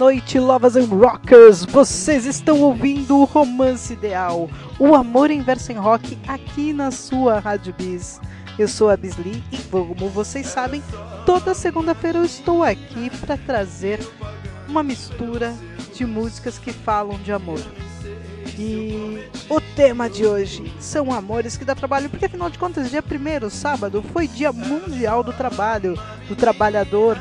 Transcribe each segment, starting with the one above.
noite, Lovers and Rockers! Vocês estão ouvindo o Romance Ideal, o amor em verso em rock aqui na sua Rádio Bis. Eu sou a Bisli e, como vocês sabem, toda segunda-feira eu estou aqui para trazer uma mistura de músicas que falam de amor. E o tema de hoje são amores que dá trabalho, porque afinal de contas, dia 1 sábado, foi Dia Mundial do Trabalho, do Trabalhador.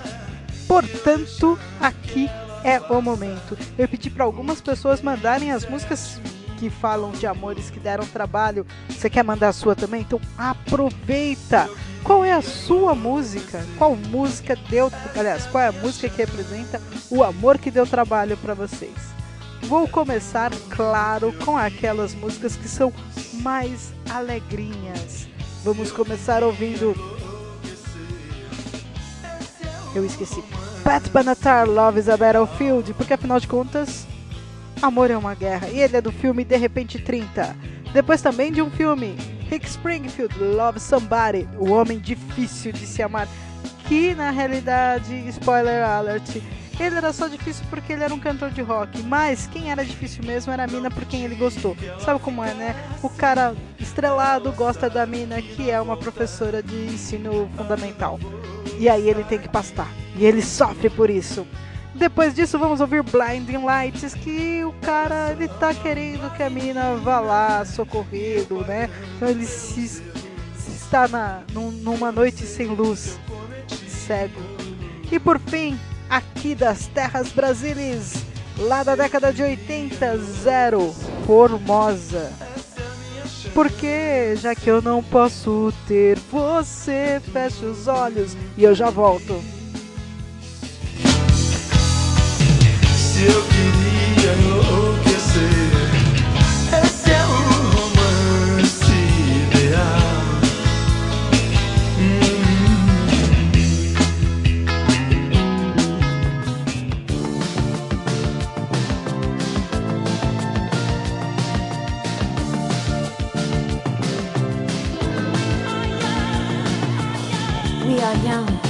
Portanto, aqui é o momento. Eu pedi para algumas pessoas mandarem as músicas que falam de amores que deram trabalho. Você quer mandar a sua também? Então aproveita! Qual é a sua música? Qual música deu, aliás, qual é a música que representa o amor que deu trabalho para vocês? Vou começar, claro, com aquelas músicas que são mais alegrinhas. Vamos começar ouvindo. Eu esqueci. Pat Benatar, Love a Battlefield, porque afinal de contas, amor é uma guerra. E ele é do filme De Repente 30. Depois também de um filme, Rick Springfield, Love Somebody, o homem difícil de se amar. Que na realidade, spoiler alert, ele era só difícil porque ele era um cantor de rock, mas quem era difícil mesmo era a mina por quem ele gostou. Sabe como é, né? O cara estrelado gosta da mina que é uma professora de ensino fundamental. E aí ele tem que pastar. E ele sofre por isso. Depois disso, vamos ouvir Blinding Lights, que o cara ele tá querendo que a mina vá lá socorrido, né? Então ele se, se está na, num, numa noite sem luz, cego. E por fim, aqui das terras brasileiras, lá da década de 80, zero, Formosa. Porque já que eu não posso ter você, fecha os olhos e eu já volto. Se eu queria enlouquecer, are young,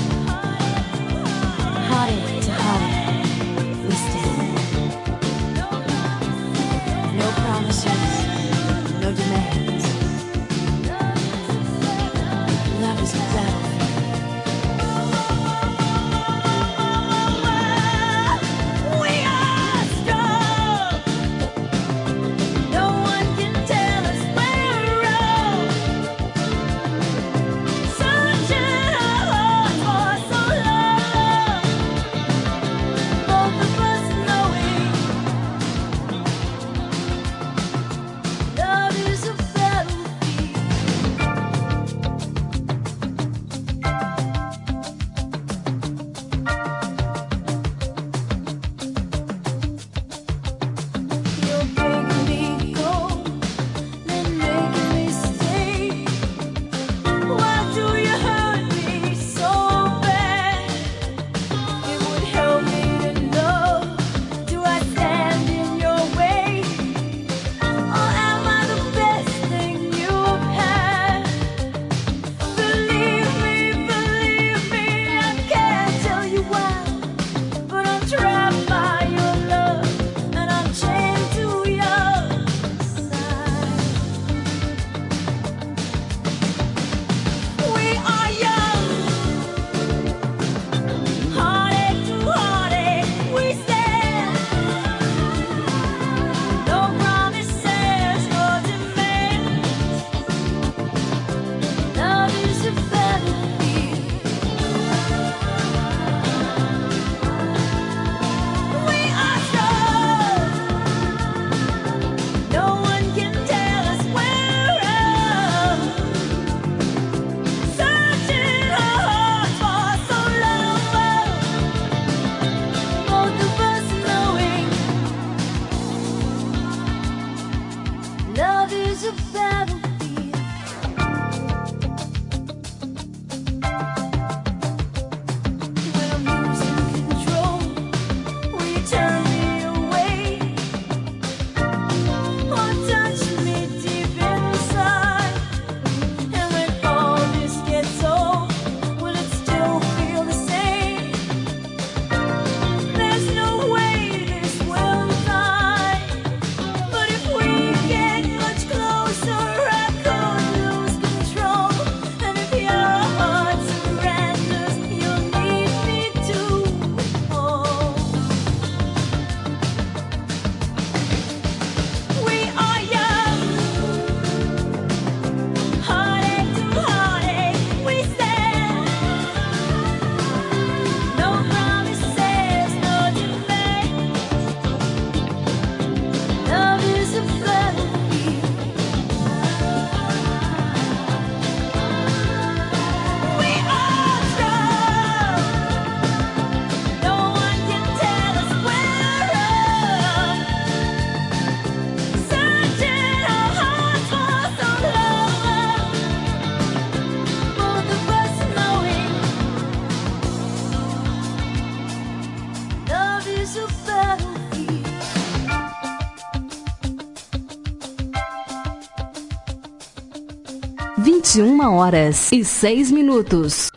horas e 6 minutos.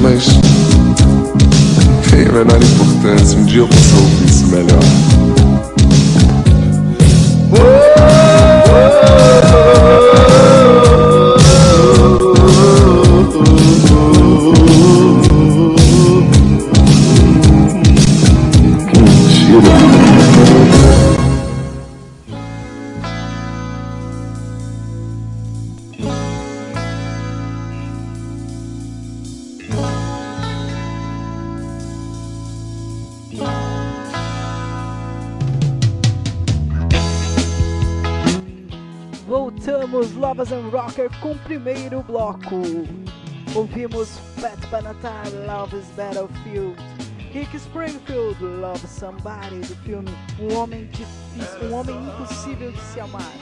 mas. Não tem a menor importância, um dia eu posso ouvir isso melhor. Primeiro bloco. Ouvimos Pat Benatar, Love is Battlefield. Rick Springfield, Love Somebody, do filme Um Homem Difícil, Um Homem Impossível de Se Amar.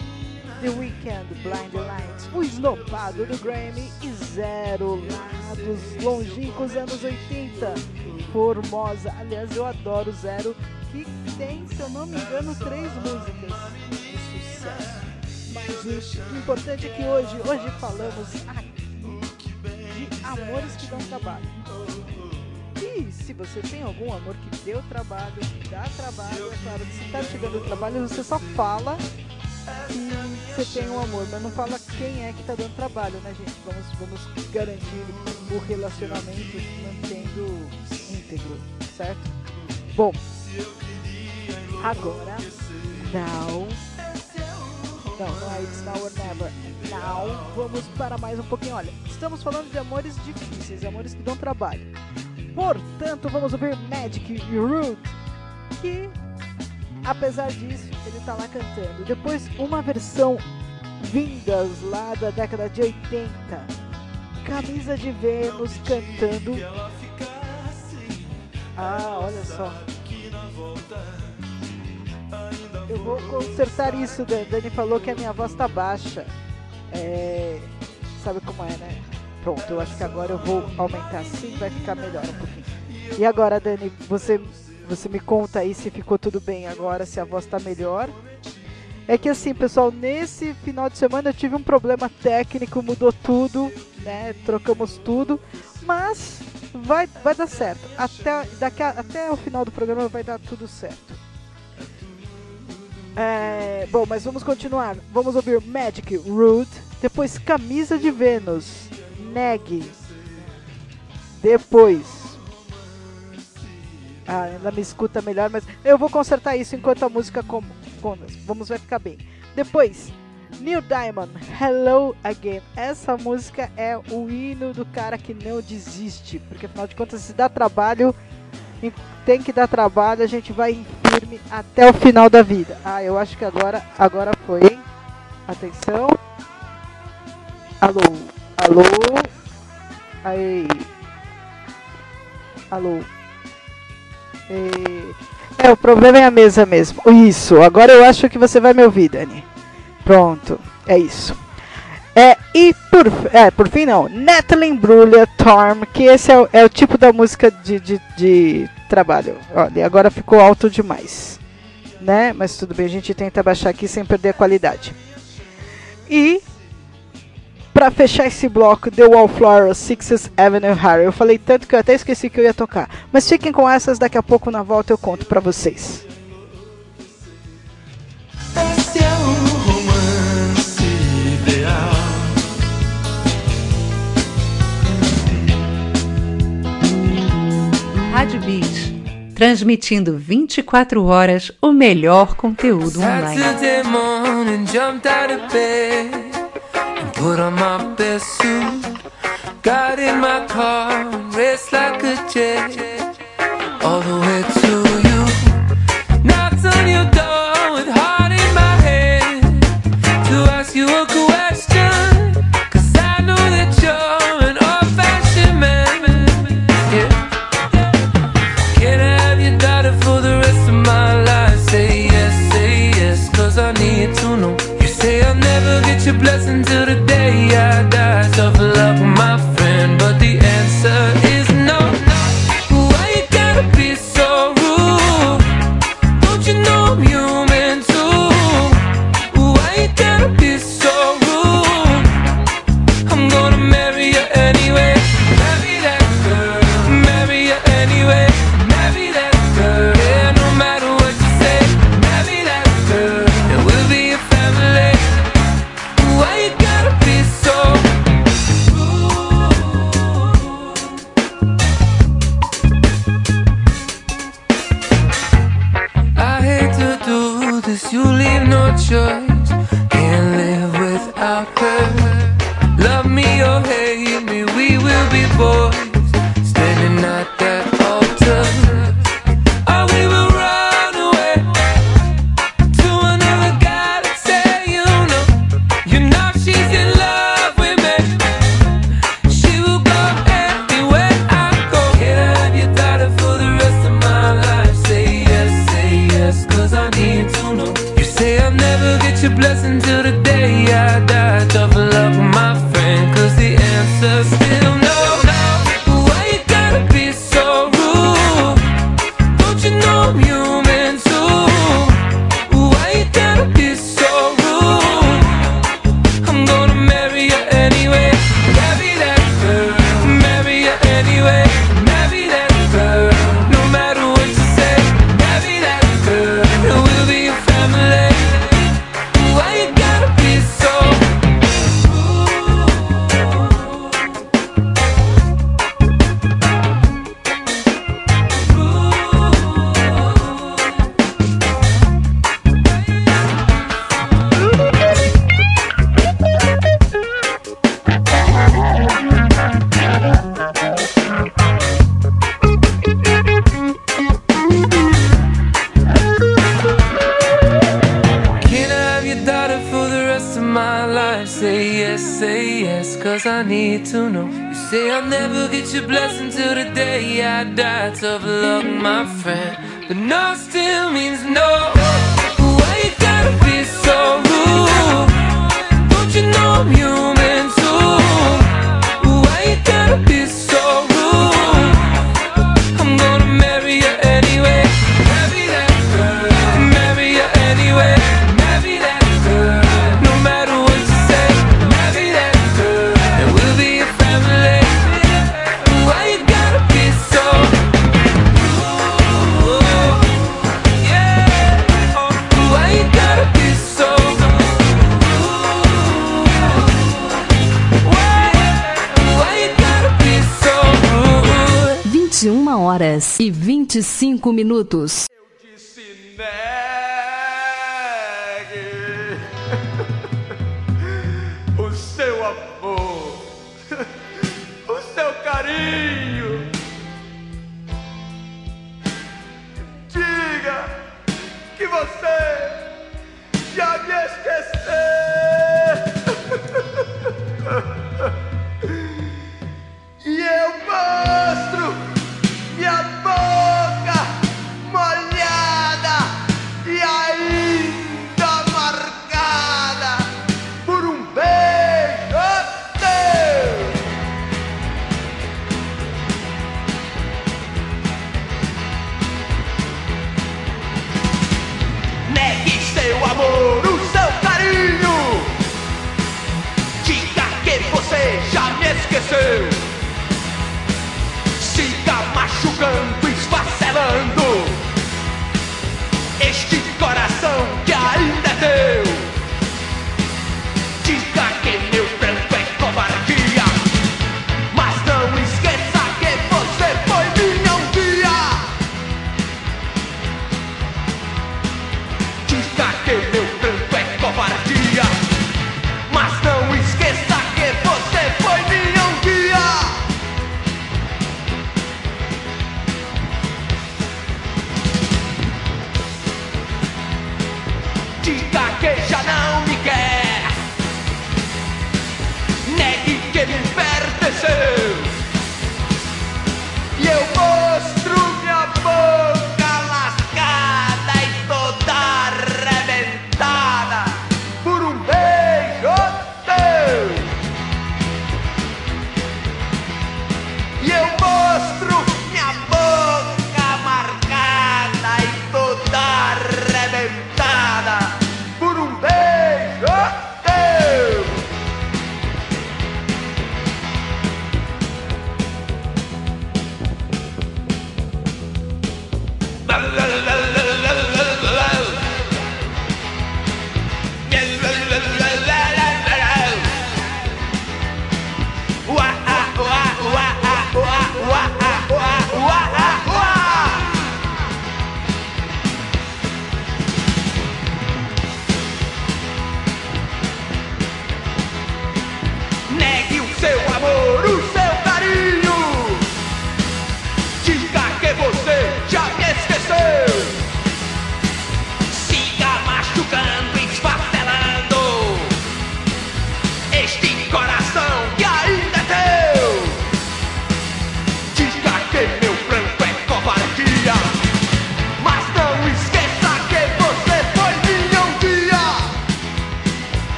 The Weeknd, Blind Lights, O Esnopado do Grammy e Zero, lá dos longínquos anos 80. Formosa, aliás, eu adoro Zero, que tem, se eu não me engano, três músicas. O importante é que hoje, hoje falamos aqui de amores que dão trabalho. E se você tem algum amor que deu trabalho, que dá trabalho, é claro que se está chegando trabalho, você só fala que você tem um amor, mas não fala quem é que tá dando trabalho, né, gente? Vamos, vamos garantir o relacionamento mantendo íntegro, certo? Bom, agora, now, não, não é It's Now or Never, now, vamos para mais um pouquinho. Olha, estamos falando de amores difíceis, amores que dão trabalho. Portanto, vamos ouvir Magic e Root, que apesar disso, ele tá lá cantando. Depois, uma versão vindas lá da década de 80. Camisa de Vênus cantando. Ah, olha só. Eu vou consertar isso. Da- Dani falou que a minha voz tá baixa. É, Sabe como é, né? Pronto, eu acho que agora eu vou aumentar assim, vai ficar melhor um pouquinho. E agora, Dani, você, você me conta aí se ficou tudo bem agora, se a voz tá melhor. É que assim, pessoal, nesse final de semana eu tive um problema técnico, mudou tudo, né? Trocamos tudo, mas vai, vai dar certo. Até, daqui a- até o final do programa vai dar tudo certo. É, bom, mas vamos continuar. Vamos ouvir Magic, Rude, depois Camisa de Vênus, Neg, depois ah, ainda me escuta melhor, mas eu vou consertar isso enquanto a música com, com vamos vai ficar bem. Depois, Neil Diamond, Hello Again. Essa música é o hino do cara que não desiste, porque afinal de contas se dá trabalho, tem que dar trabalho, a gente vai firme até o final da vida. Ah, eu acho que agora, agora foi, hein? Atenção. Alô, alô. Aí. Alô. E- É, o problema é a mesa mesmo. Isso, agora eu acho que você vai me ouvir, Dani. Pronto, é isso. É, e por, é, por fim não, Natalie Brulha Torm, que esse é o, é o tipo da música de, de, de trabalho. Olha, agora ficou alto demais. Né? Mas tudo bem, a gente tenta baixar aqui sem perder a qualidade. E Pra fechar esse bloco, The Wallflower, Sixth Avenue Harry. Eu falei tanto que eu até esqueci que eu ia tocar. Mas fiquem com essas, daqui a pouco na volta eu conto pra vocês. Rádio Bis, transmitindo 24 horas o melhor conteúdo online. Got in my car, raced like a jet all the way to choice. Can't live without her. Love me oh, or hate me, we will be boys. 25 minutos.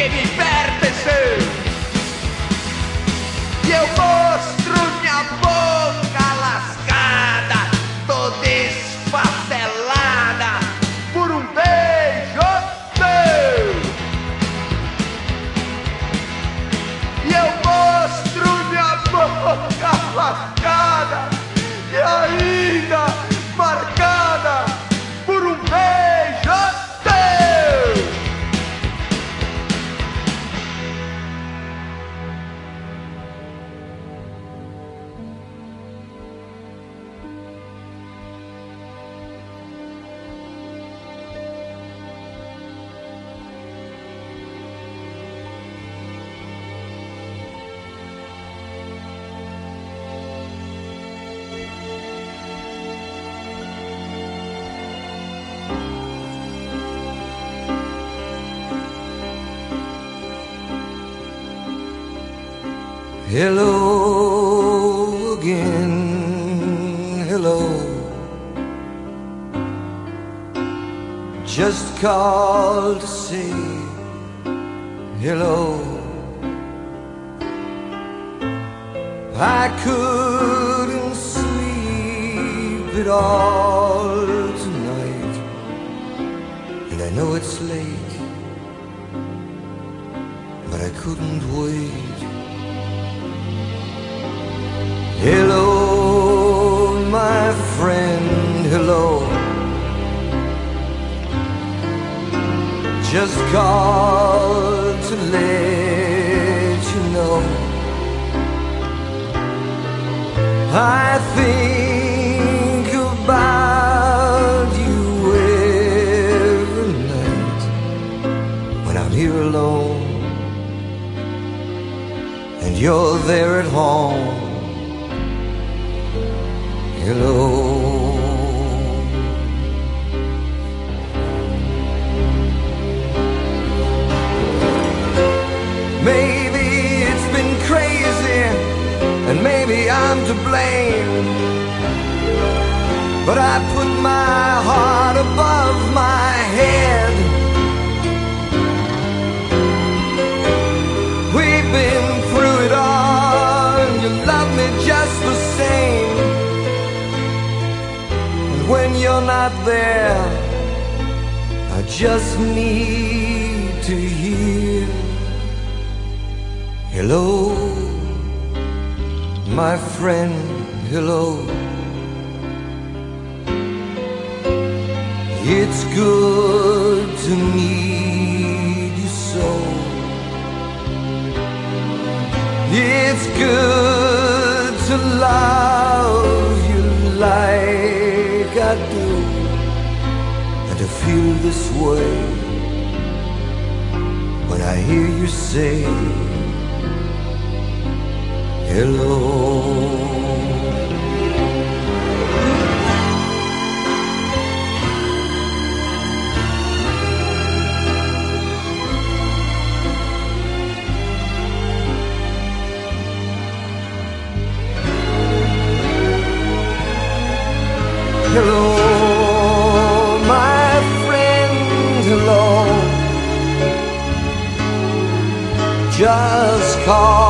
Que me pertenceu. E eu mostro Hello again, hello. Just called to say hello. I couldn't sleep at all Just called to let you know. I think about you every night when I'm here alone and you're there at home. Hello. To blame. But I put my heart above my head. We've been through it all, and you love me just the same. And when you're not there, I just need to hear. Hello, my friend, hello. It's good to meet you so. It's good to love you like I do, and to feel this way when I hear you say hello. Hello, my friend, hello. Just called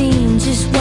team just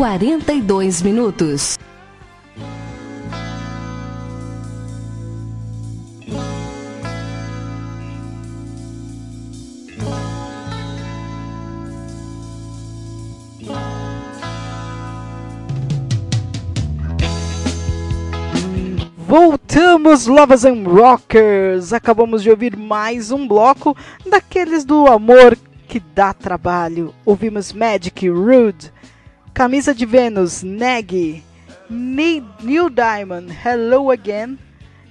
42 minutos. Voltamos, Lovers and Rockers! Acabamos de ouvir mais um bloco daqueles do amor que dá trabalho. Ouvimos Magic, Rude, Camisa de Vênus, Neg, Ne- Neil Diamond, Hello Again,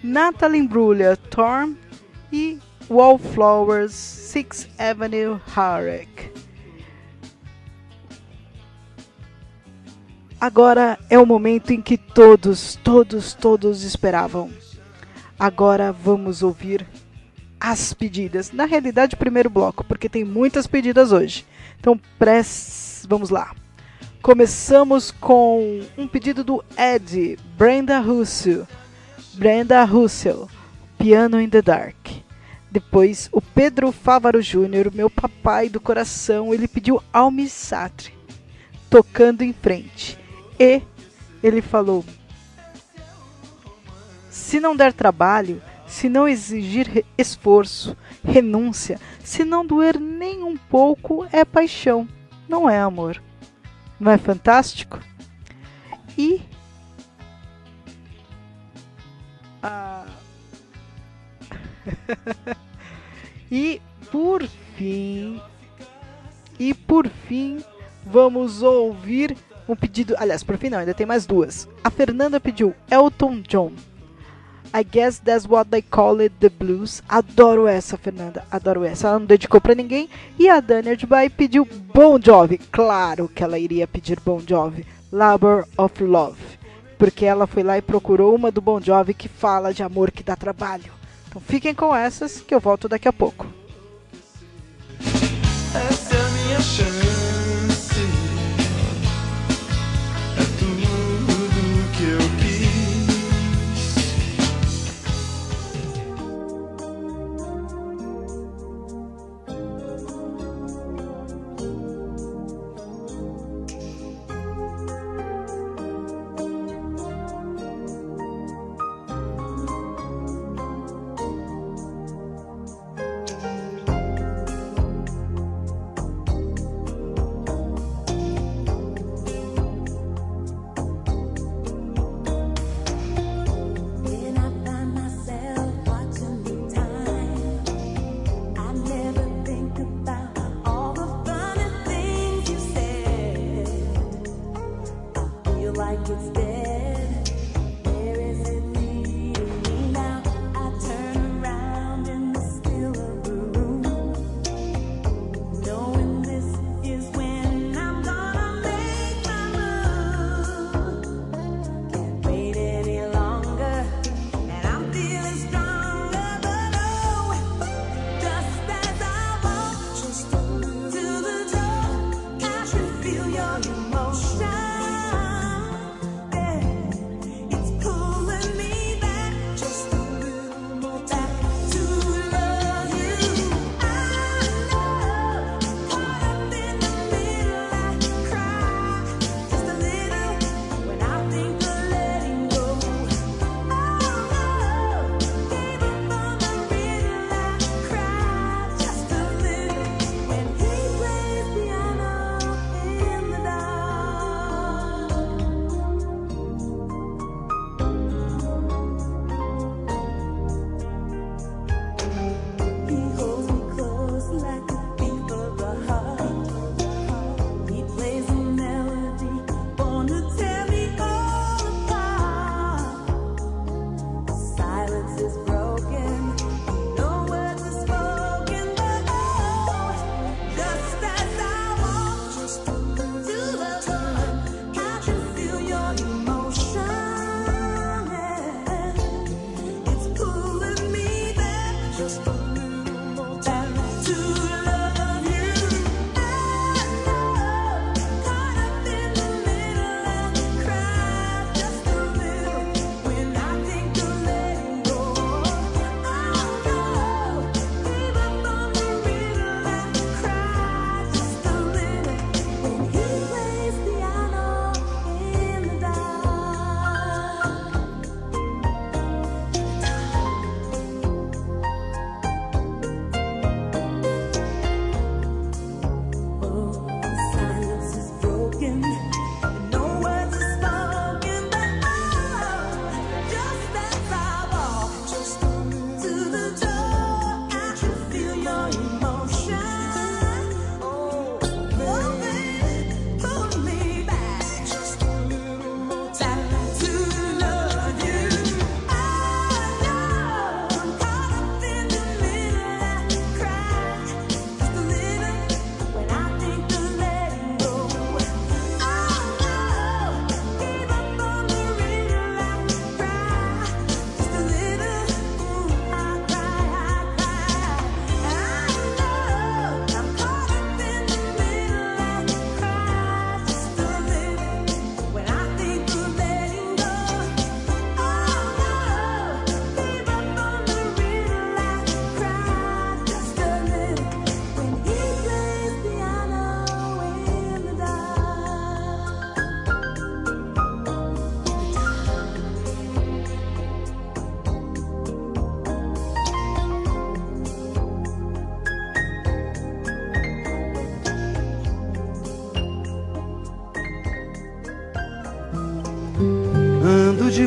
Natalie Imbruglia, Torm e Wallflowers, Sixth Avenue, Harek. Agora é o momento em que todos, todos, todos esperavam. Agora vamos ouvir as pedidas. Na realidade, primeiro bloco, porque tem muitas pedidas hoje. Então, press... vamos lá. Começamos com um pedido do Ed, Brenda Russell. Brenda Russell, Piano in the Dark. Depois, o Pedro Fávaro Júnior, meu papai do coração, ele pediu Almi Sartre, tocando em frente. E ele falou: se não der trabalho, se não exigir esforço, renúncia, se não doer nem um pouco, é paixão, não é amor. Não é fantástico? E. E por fim. E por fim, vamos ouvir um pedido. Aliás, por fim não, ainda tem mais duas. A Fernanda pediu Elton John. I guess that's what they call it, the blues. Adoro essa, Fernanda. Adoro essa. Ela não dedicou pra ninguém. E a Dani Dubai pediu Bon Jovi. Claro que ela iria pedir Bon Jovi. Labor of Love. Porque ela foi lá e procurou uma do Bon Jovi que fala de amor que dá trabalho. Então fiquem com essas que eu volto daqui a pouco. I said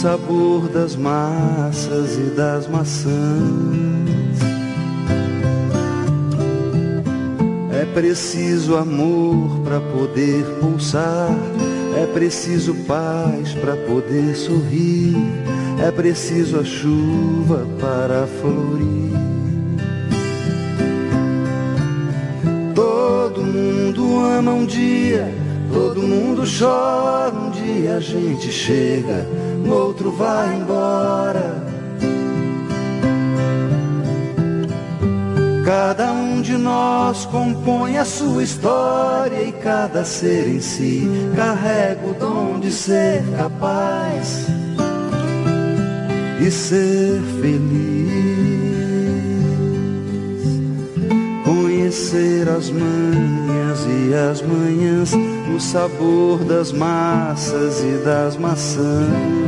sabor das massas e das maçãs. É preciso amor para poder pulsar, é preciso paz para poder sorrir, é preciso a chuva para florir. Todo mundo ama um dia, todo mundo chora. Um dia a gente chega, outro vai embora. Cada um de nós compõe a sua história e cada ser em si carrega o dom de ser capaz e ser feliz. Conhecer as manhas e as manhãs, o sabor das massas e das maçãs.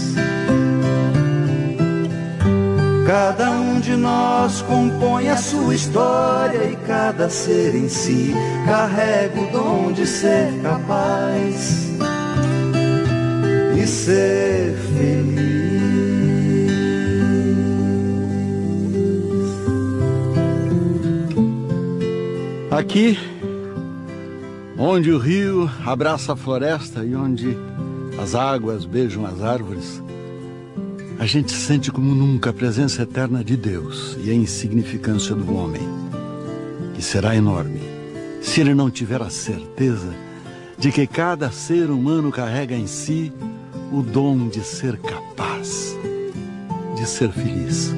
Cada um de nós compõe a sua história e cada ser em si carrega o dom de ser capaz e ser feliz. Aqui, onde o rio abraça a floresta e onde as águas beijam as árvores, a gente sente como nunca a presença eterna de Deus e a insignificância do homem, que será enorme se ele não tiver a certeza de que cada ser humano carrega em si o dom de ser capaz de ser feliz.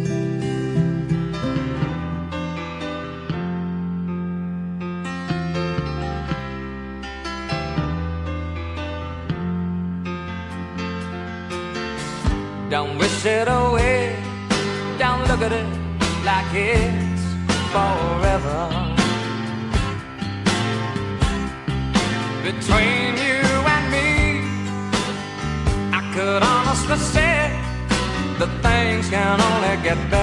Get better.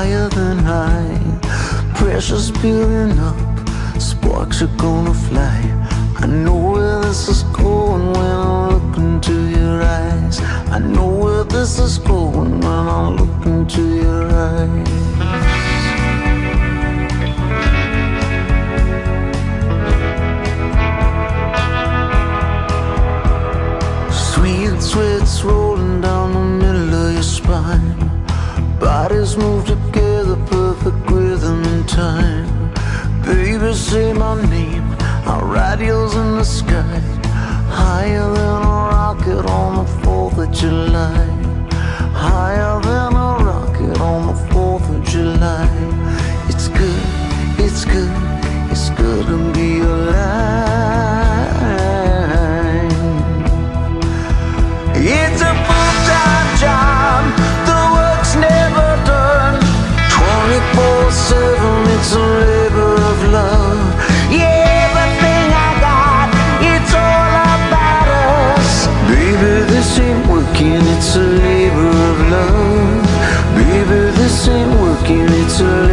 higher than high. Pressure's building up, sparks are gonna fly. I know where this is going when I look into your eyes. I know where this is going when I look into your eyes. Sweet sweats rolling time. Baby, say my name. Our radio's in the sky, higher than a rocket on the Fourth of July. Higher than a rocket on the Fourth of July. It's good, it's good, it's good to be alive. It's a full-time job, the work's never done. 24-7, it's a labor of love. Yeah, everything I got, it's all about us. Baby, this ain't working, it's a labor of love. Baby, this ain't working, it's a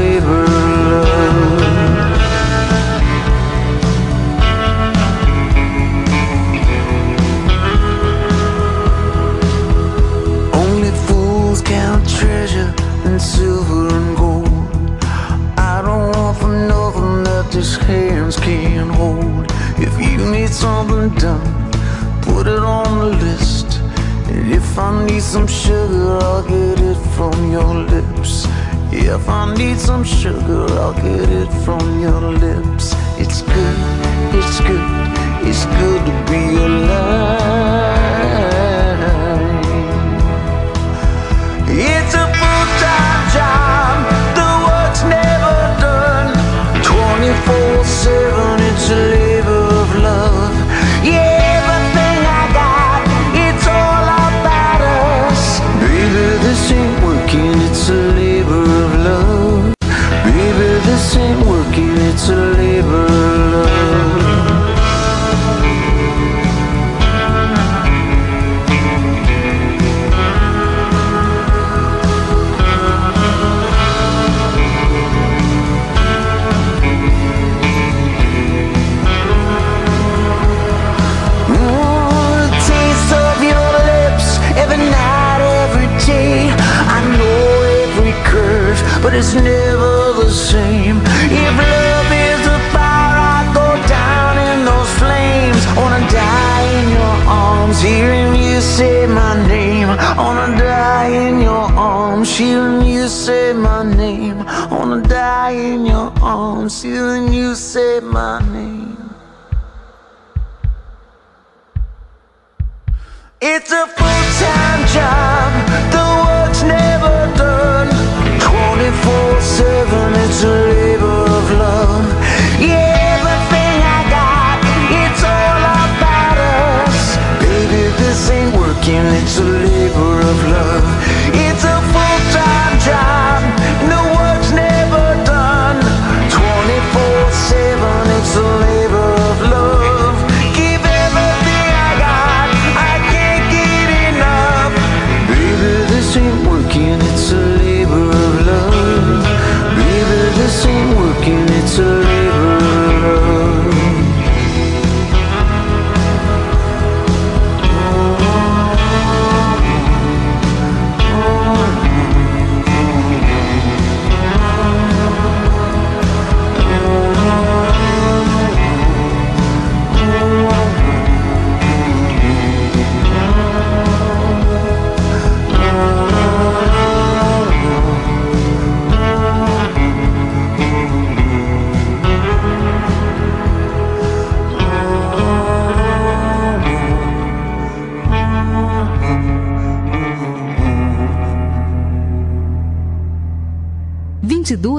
and done. Put it on the list. And if I need some sugar, I'll get it from your lips. If I need some sugar, I'll get it from your lips. It's good, it's good, it's good to be alive. It's a full-time job, the work's never done. 24-7, it's a it's never the same. If love is the fire, I go down in those flames. Wanna die in your arms, hearing you say my name. Wanna die in your arms, hearing you say my name. Wanna die in your arms, hearing you say my name.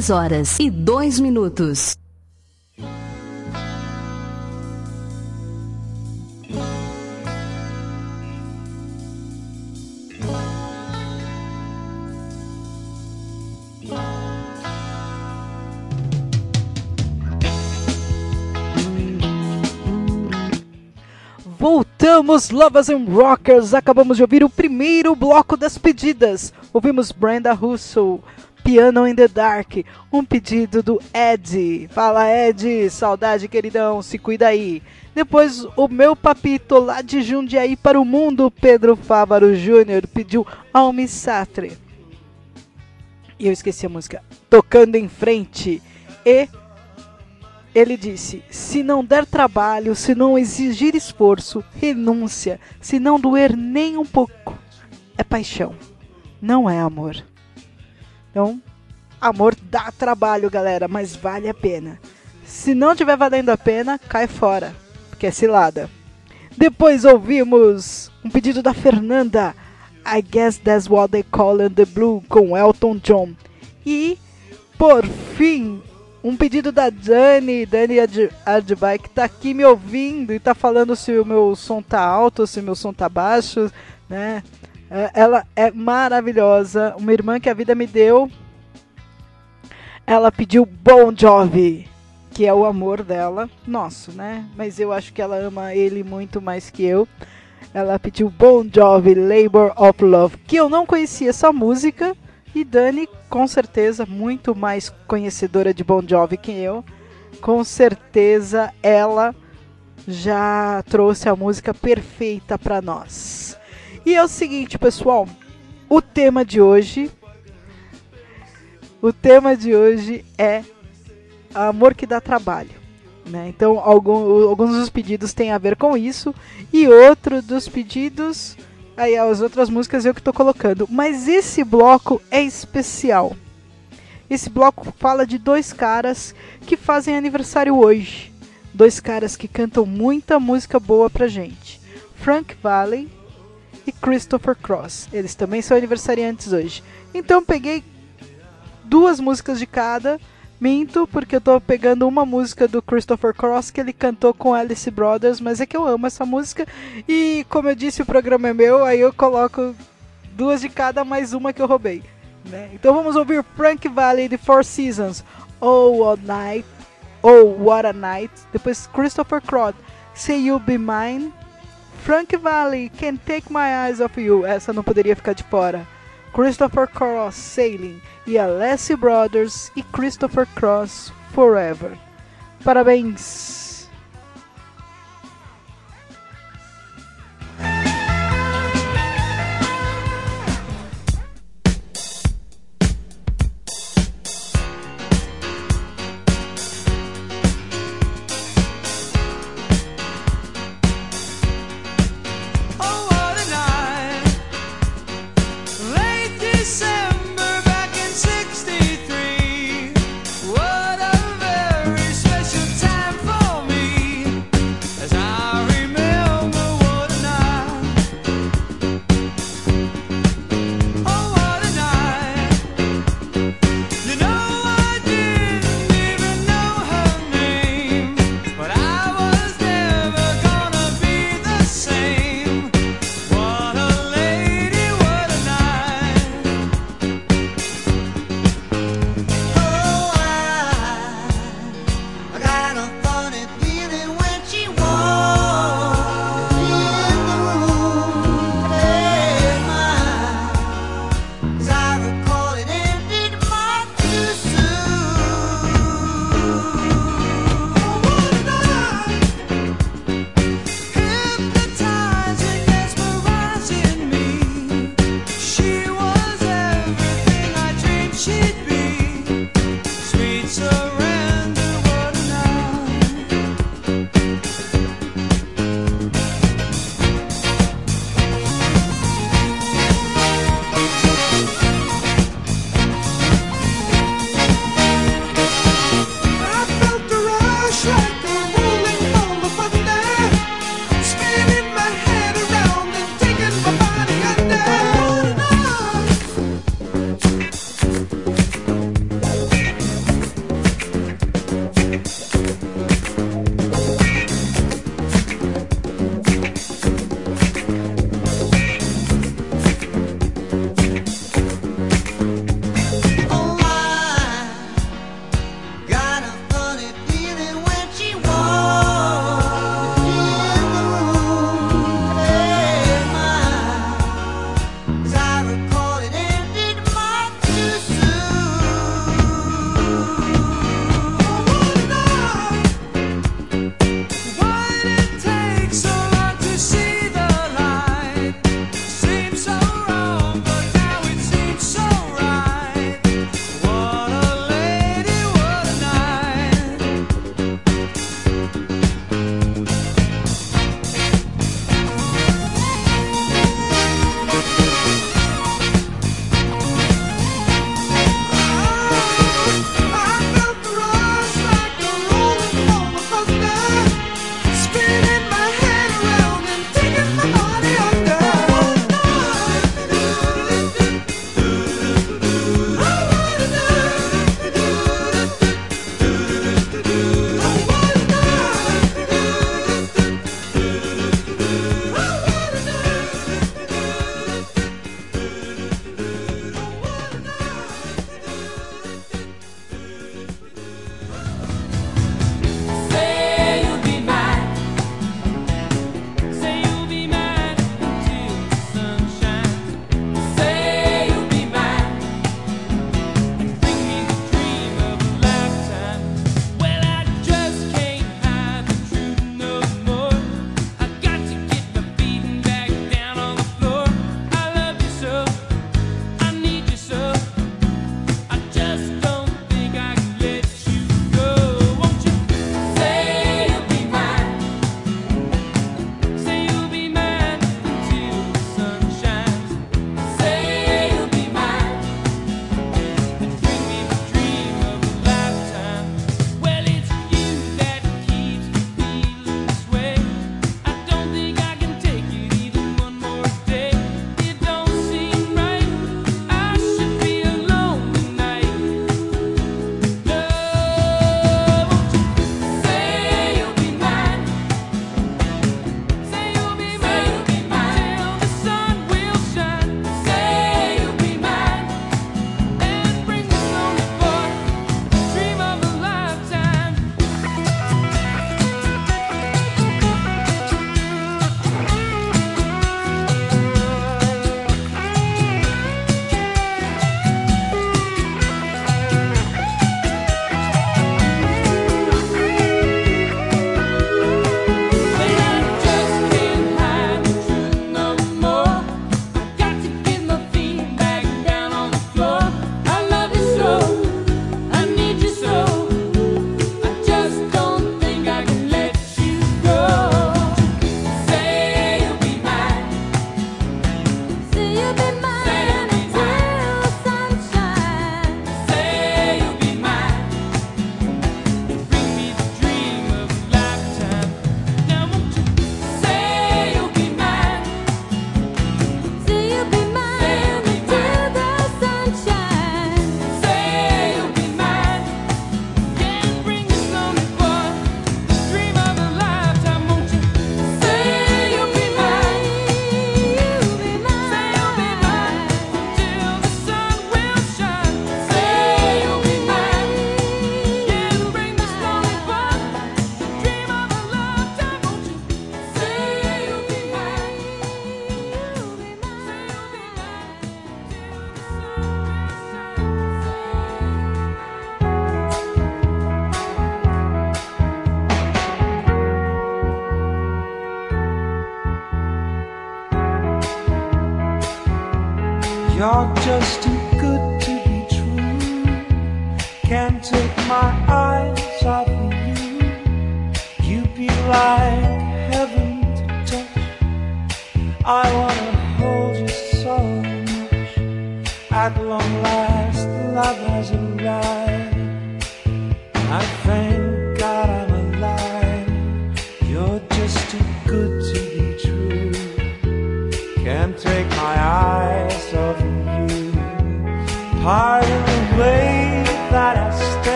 Duas horas e dois minutos. Voltamos, Lovers and Rockers! Acabamos de ouvir o primeiro bloco das pedidas. Ouvimos Brenda Russell, Piano in the Dark, um pedido do Ed. Fala Ed, saudade queridão, se cuida aí. Depois o meu papito lá de Jundiaí para o mundo, Pedro Fávaro Júnior, pediu Almi Satre. E eu esqueci a música. Tocando em frente. E ele disse: se não der trabalho, se não exigir esforço, renúncia, se não doer nem um pouco, é paixão, não é amor. Então, amor dá trabalho, galera, mas vale a pena. Se não tiver valendo a pena, cai fora, porque é cilada. Depois ouvimos um pedido da Fernanda, I Guess That's What They Call in the Blue, com Elton John. E, por fim, um pedido da Dani, Dani Ad- Adbai, que tá aqui me ouvindo e tá falando se o meu som tá alto, se o meu som tá baixo, né? É, Ela é maravilhosa, uma irmã que a vida me deu. Ela pediu Bon Jovi, que é o amor dela, nosso, né? Mas eu acho que ela ama ele muito mais que eu. Ela pediu Bon Jovi, Labor of Love, que eu não conhecia essa música. E Dani, com certeza, muito mais conhecedora de Bon Jovi que eu. Com certeza ela já trouxe a música perfeita para nós. E é o seguinte, pessoal, o tema de hoje o tema de hoje é amor que dá trabalho, Né? Então, algum- alguns dos pedidos têm a ver com isso, e outro dos pedidos, aí as outras músicas eu que tô colocando. Mas esse bloco é especial. Esse bloco fala de dois caras que fazem aniversário hoje. Dois caras que cantam muita música boa pra gente. Frank Valli e Christopher Cross. Eles também são aniversariantes hoje. Então peguei duas músicas de cada. Minto, porque eu tô pegando uma música do Christopher Cross que ele cantou com Alice Brothers, mas é que eu amo essa música. E como eu disse, o programa é meu, aí eu coloco duas de cada, mais uma que eu roubei. né? Então vamos ouvir Frank Valley de Four Seasons, Oh All Night, Oh What a Night. Depois Christopher Cross, Say You Be Mine. Frank Valley, Can't Take My Eyes Off You. Essa não poderia ficar de fora. Christopher Cross, Sailing. E Alessi Brothers e Christopher Cross, Forever. Parabéns!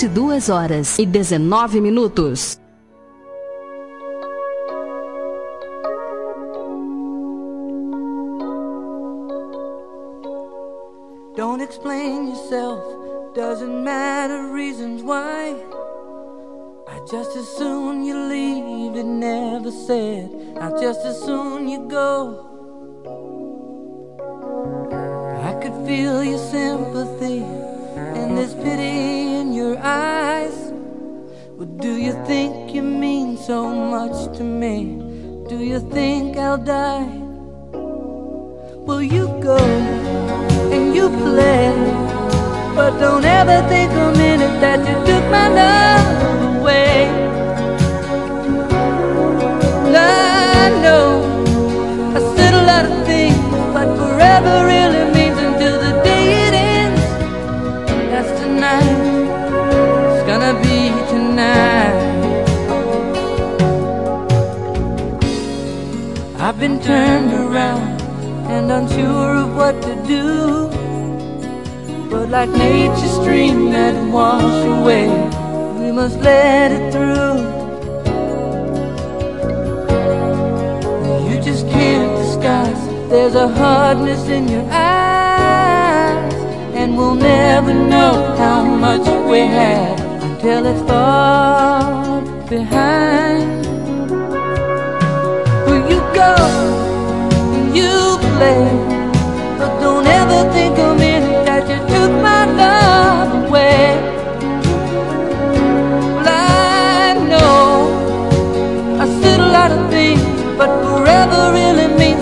22 horas e 19 minutos. what to do. But like nature's stream that washes away We must let it through. You just can't disguise There's a hardness in your eyes And we'll never know how much we had Until it's far behind. When you go, you play never think a minute that you took my love away. Well, I know I said a lot of things, but forever really means.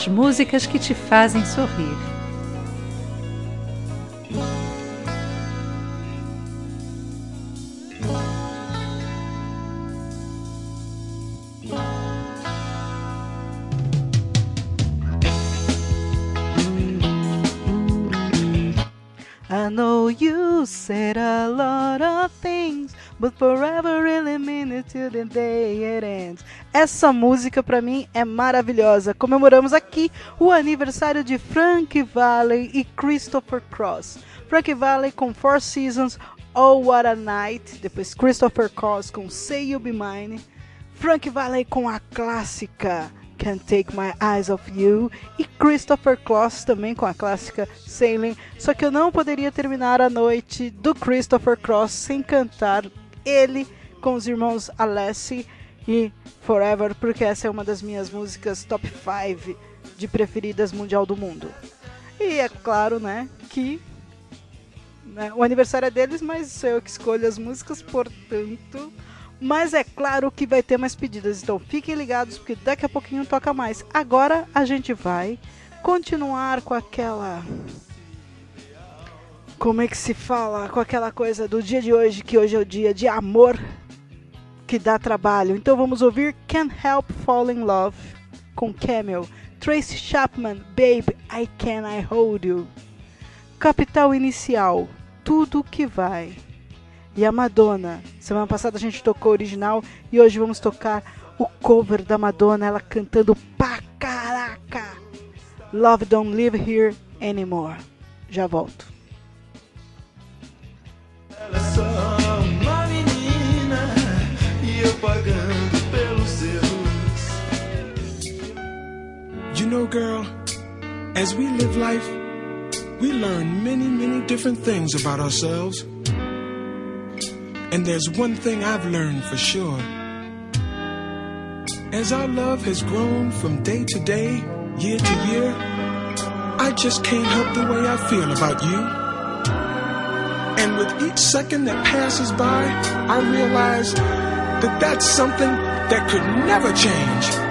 as músicas que te fazem sorrir. I know you said a lot of things, but forever really mean it till the day it ends. Essa música pra mim é maravilhosa. Comemoramos aqui o aniversário de Frank Valley e Christopher Cross. Frank Valley com Four Seasons, Oh What a Night. Depois Christopher Cross com Say You Be Mine. Frank Valley com a clássica Can't Take My Eyes Off You e Christopher Cross também com a clássica Sailing. Só que eu não poderia terminar a noite do Christopher Cross sem cantar ele com os irmãos Alessi e Forever, porque essa é uma das minhas músicas top 5 de preferidas mundial do mundo. E é claro, né, que né, o aniversário é deles, mas sou eu que escolho as músicas, portanto. Mas é claro que vai ter mais pedidas, então fiquem ligados porque daqui a pouquinho toca mais. Agora a gente vai continuar com aquela. Como é que se fala? Com aquela coisa do dia de hoje, que hoje é o dia de amor que dá trabalho. Então vamos ouvir Can't Help Fall in Love com Camel. Tracy Chapman, Babe, I Can I Hold You. Capital Inicial, Tudo Que Vai. E a Madonna. Semana passada a gente tocou o original e hoje vamos tocar o cover da Madonna, ela cantando pra caraca. Love Don't Live Here Anymore. Já volto. You know, girl, as we live life, we learn many, many different things about ourselves. And there's one thing I've learned for sure. As our love has grown from day to day, year to year, I just can't help the way I feel about you. And with each second that passes by, I realize that that's something that could never change.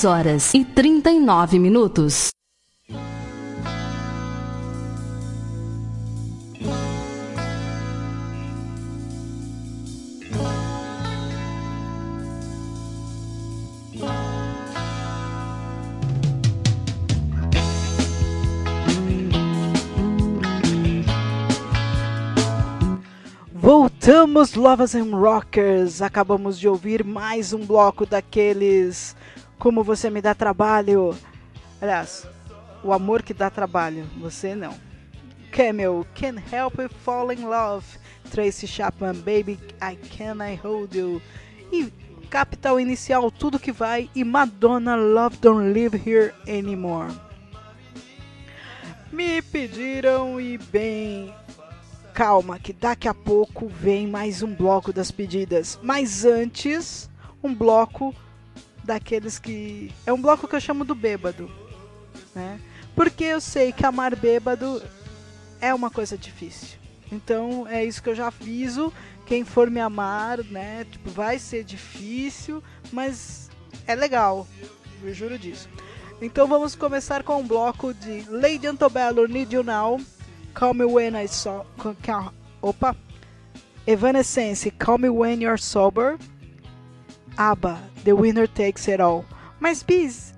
10 horas e 39 minutos. Voltamos, Lovers and Rockers! Acabamos de ouvir mais um bloco daqueles como você me dá trabalho. Aliás, o amor que dá trabalho, você não. Camel, Can't Help But Fall in Love. Tracy Chapman, Baby, I Can I Hold You. E Capital Inicial, Tudo Que Vai. E Madonna, Love Don't Live Here Anymore. Me pediram e bem. Calma, que daqui a pouco vem mais um bloco das pedidas. Mas antes, um bloco daqueles que. É um bloco que eu chamo do bêbado. Né? Porque eu sei que amar bêbado é uma coisa difícil. Então é isso que eu já aviso. Quem for me amar, né? Tipo, vai ser difícil, mas é legal. Eu juro disso. Então vamos começar com um bloco de Lady Antebellum, Need You Now, Call Me When I Saw... Opa! Evanescence, Call Me When You're Sober, ABBA, The Winner Takes It All. Mas, Bis,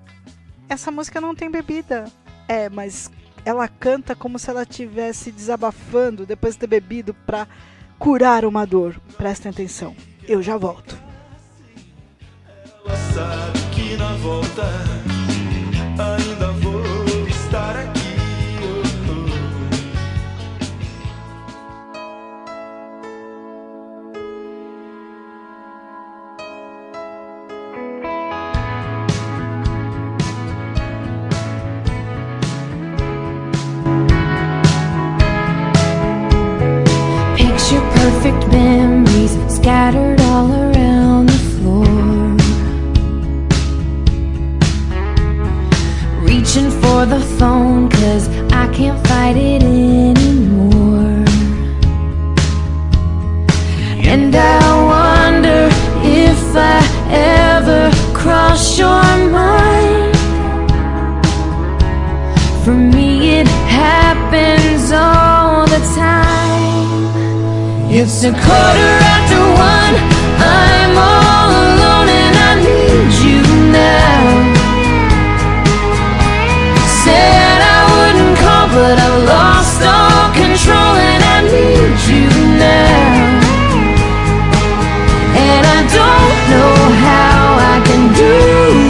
essa música não tem bebida. É, mas ela canta como se ela estivesse desabafando depois de ter bebido pra curar uma dor. Prestem atenção. Eu já volto. Ela sabe que na volta the phone, cause I can't fight it anymore. And I wonder if I ever cross your mind. For me, it happens all the time. It's a quarter after one. I'm all alone and I need you now. But I lost all control and I need you now. And I don't know how I can do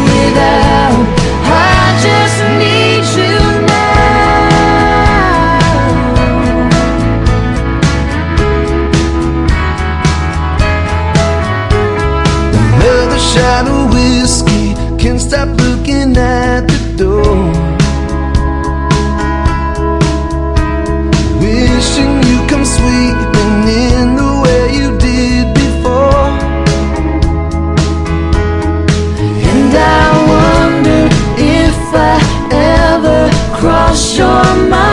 without. I just need you now. Another shot of whiskey can't stop looking at the door. Sweeping in the way you did before. And I wonder if I ever cross your mind.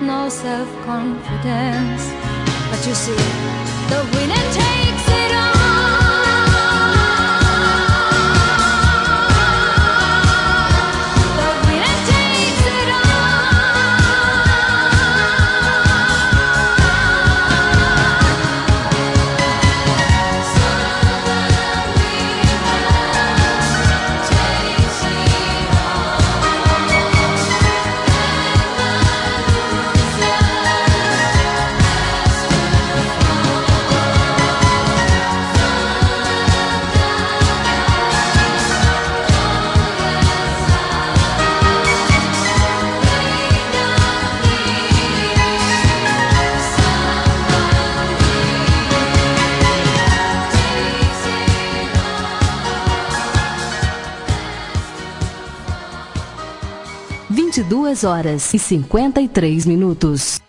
no self confidence. But you see, the winner takes. horas e 53 minutos.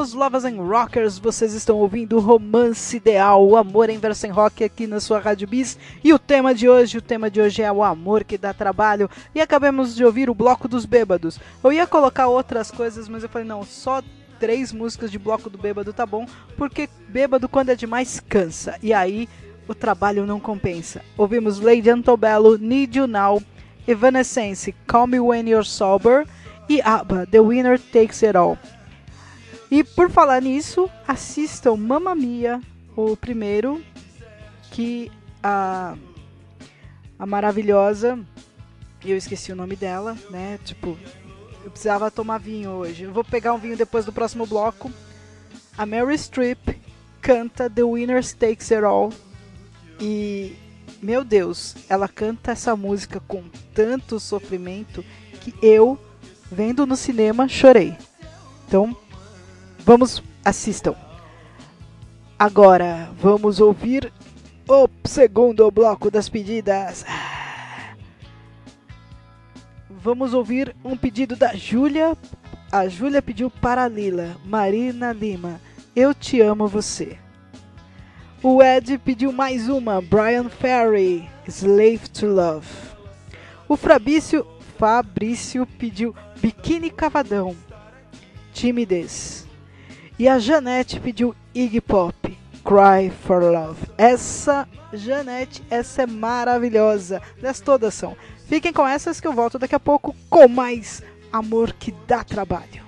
Voltamos, Lovers and Rockers. Vocês estão ouvindo Romance Ideal, o amor em verso em rock aqui na sua Rádio Bis. E o tema de hoje, o tema de hoje é o amor que dá trabalho. E acabamos de ouvir o Bloco dos Bêbados. Eu ia colocar outras coisas, mas eu falei, não, só três músicas de Bloco do Bêbado tá bom, porque bêbado quando é demais cansa. E aí o trabalho não compensa. Ouvimos Lady Antobello, Need You Now, Evanescence, Call Me When You're Sober e ABBA, The Winner Takes It All. E por falar nisso, assistam Mamma Mia, o primeiro, que a, a maravilhosa, eu esqueci o nome dela, né? Tipo, eu precisava tomar vinho hoje. Eu vou pegar um vinho depois do próximo bloco. A Mary Streep canta The Winner Takes It All. E, meu Deus, ela canta essa música com tanto sofrimento que eu, vendo no cinema, chorei. Então, Vamos, assistam. Agora, vamos ouvir o segundo bloco das pedidas. Vamos ouvir um pedido da Júlia. A Júlia pediu para Lila, Marina Lima. Eu te amo você. O Ed pediu mais uma, Brian Ferry, Slave to Love. O Fabrício, Fabrício pediu Biquíni Cavadão, Timidez. E a Janete pediu Iggy Pop, Cry for Love. Essa, Janete, essa é maravilhosa. Elas todas são. Fiquem com essas que eu volto daqui a pouco com mais amor que dá trabalho.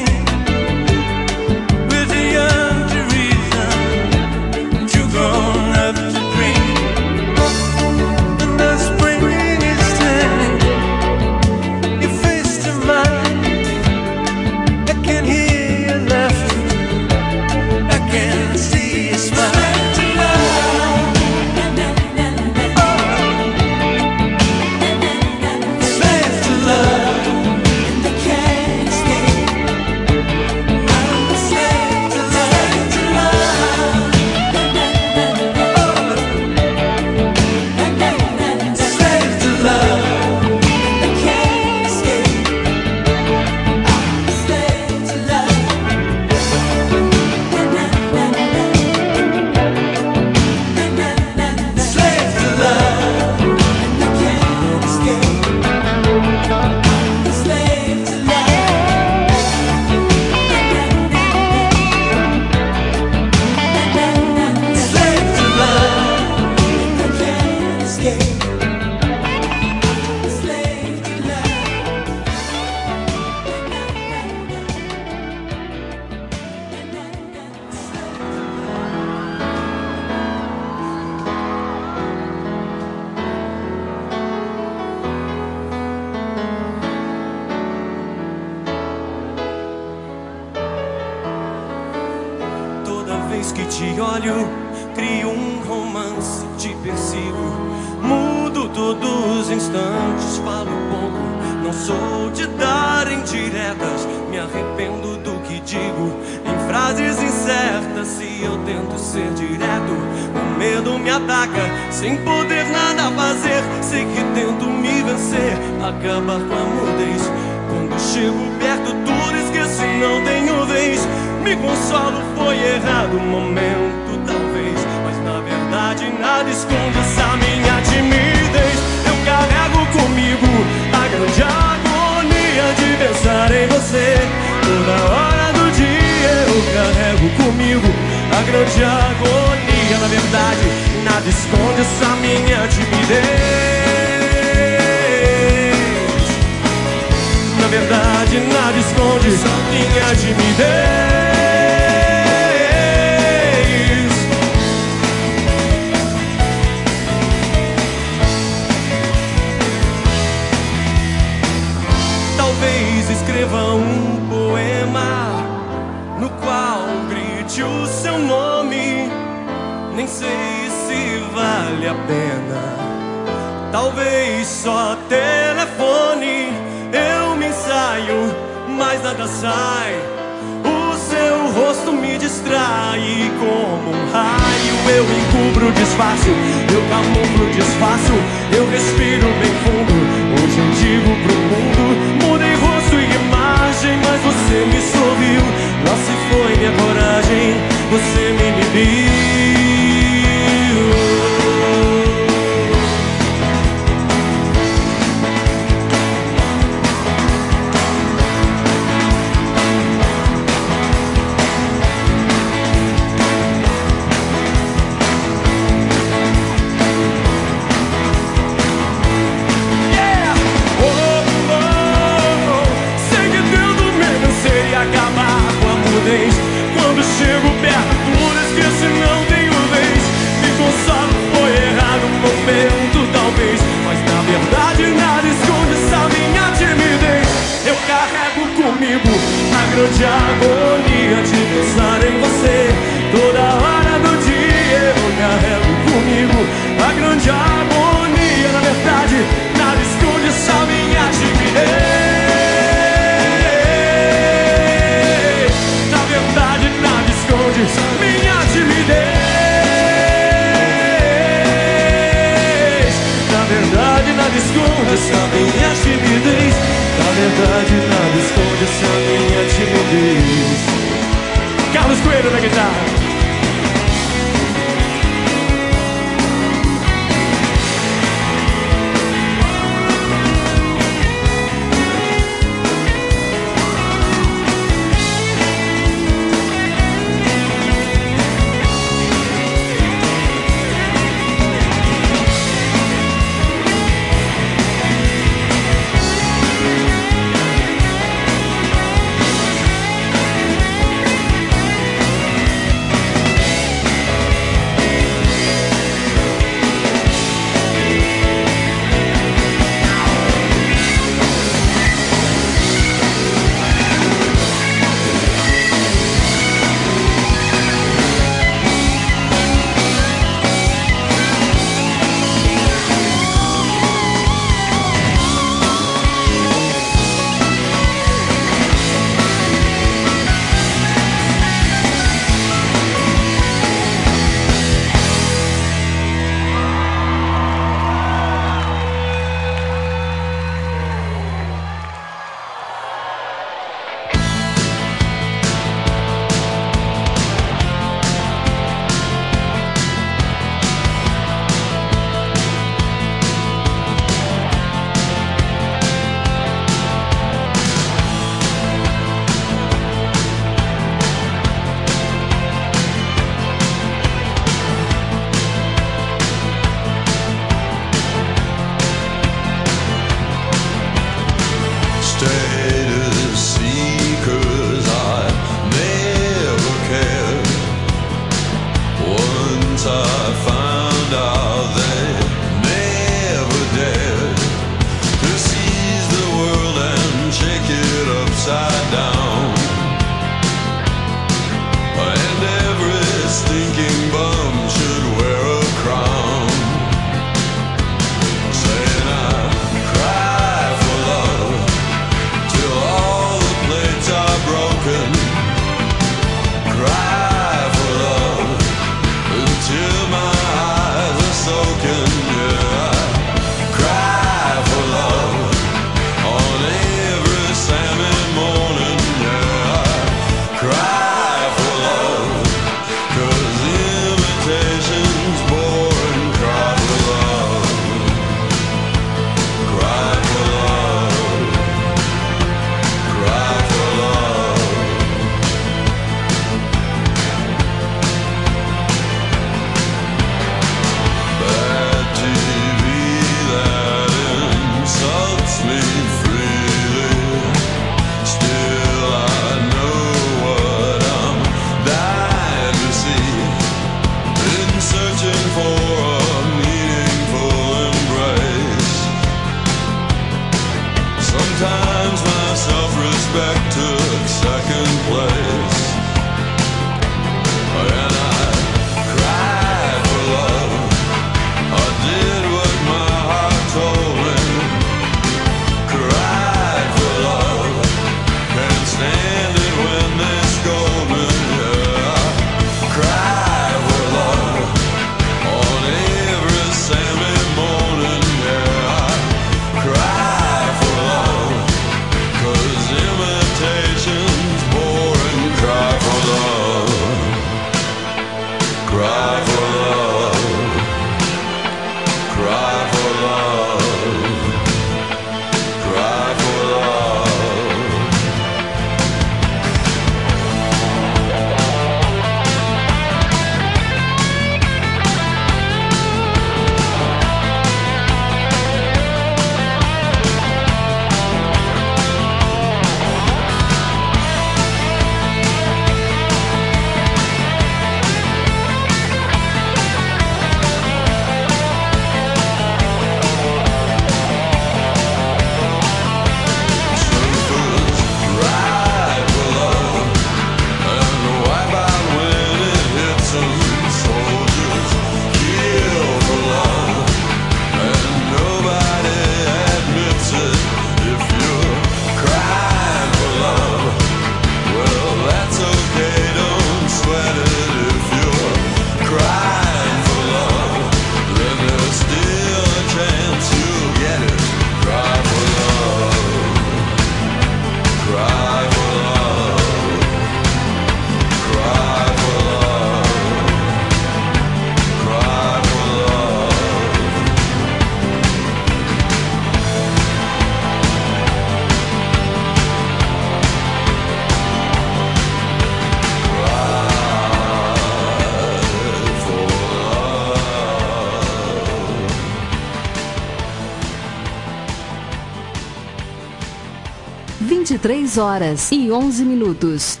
23 horas e 11 minutos.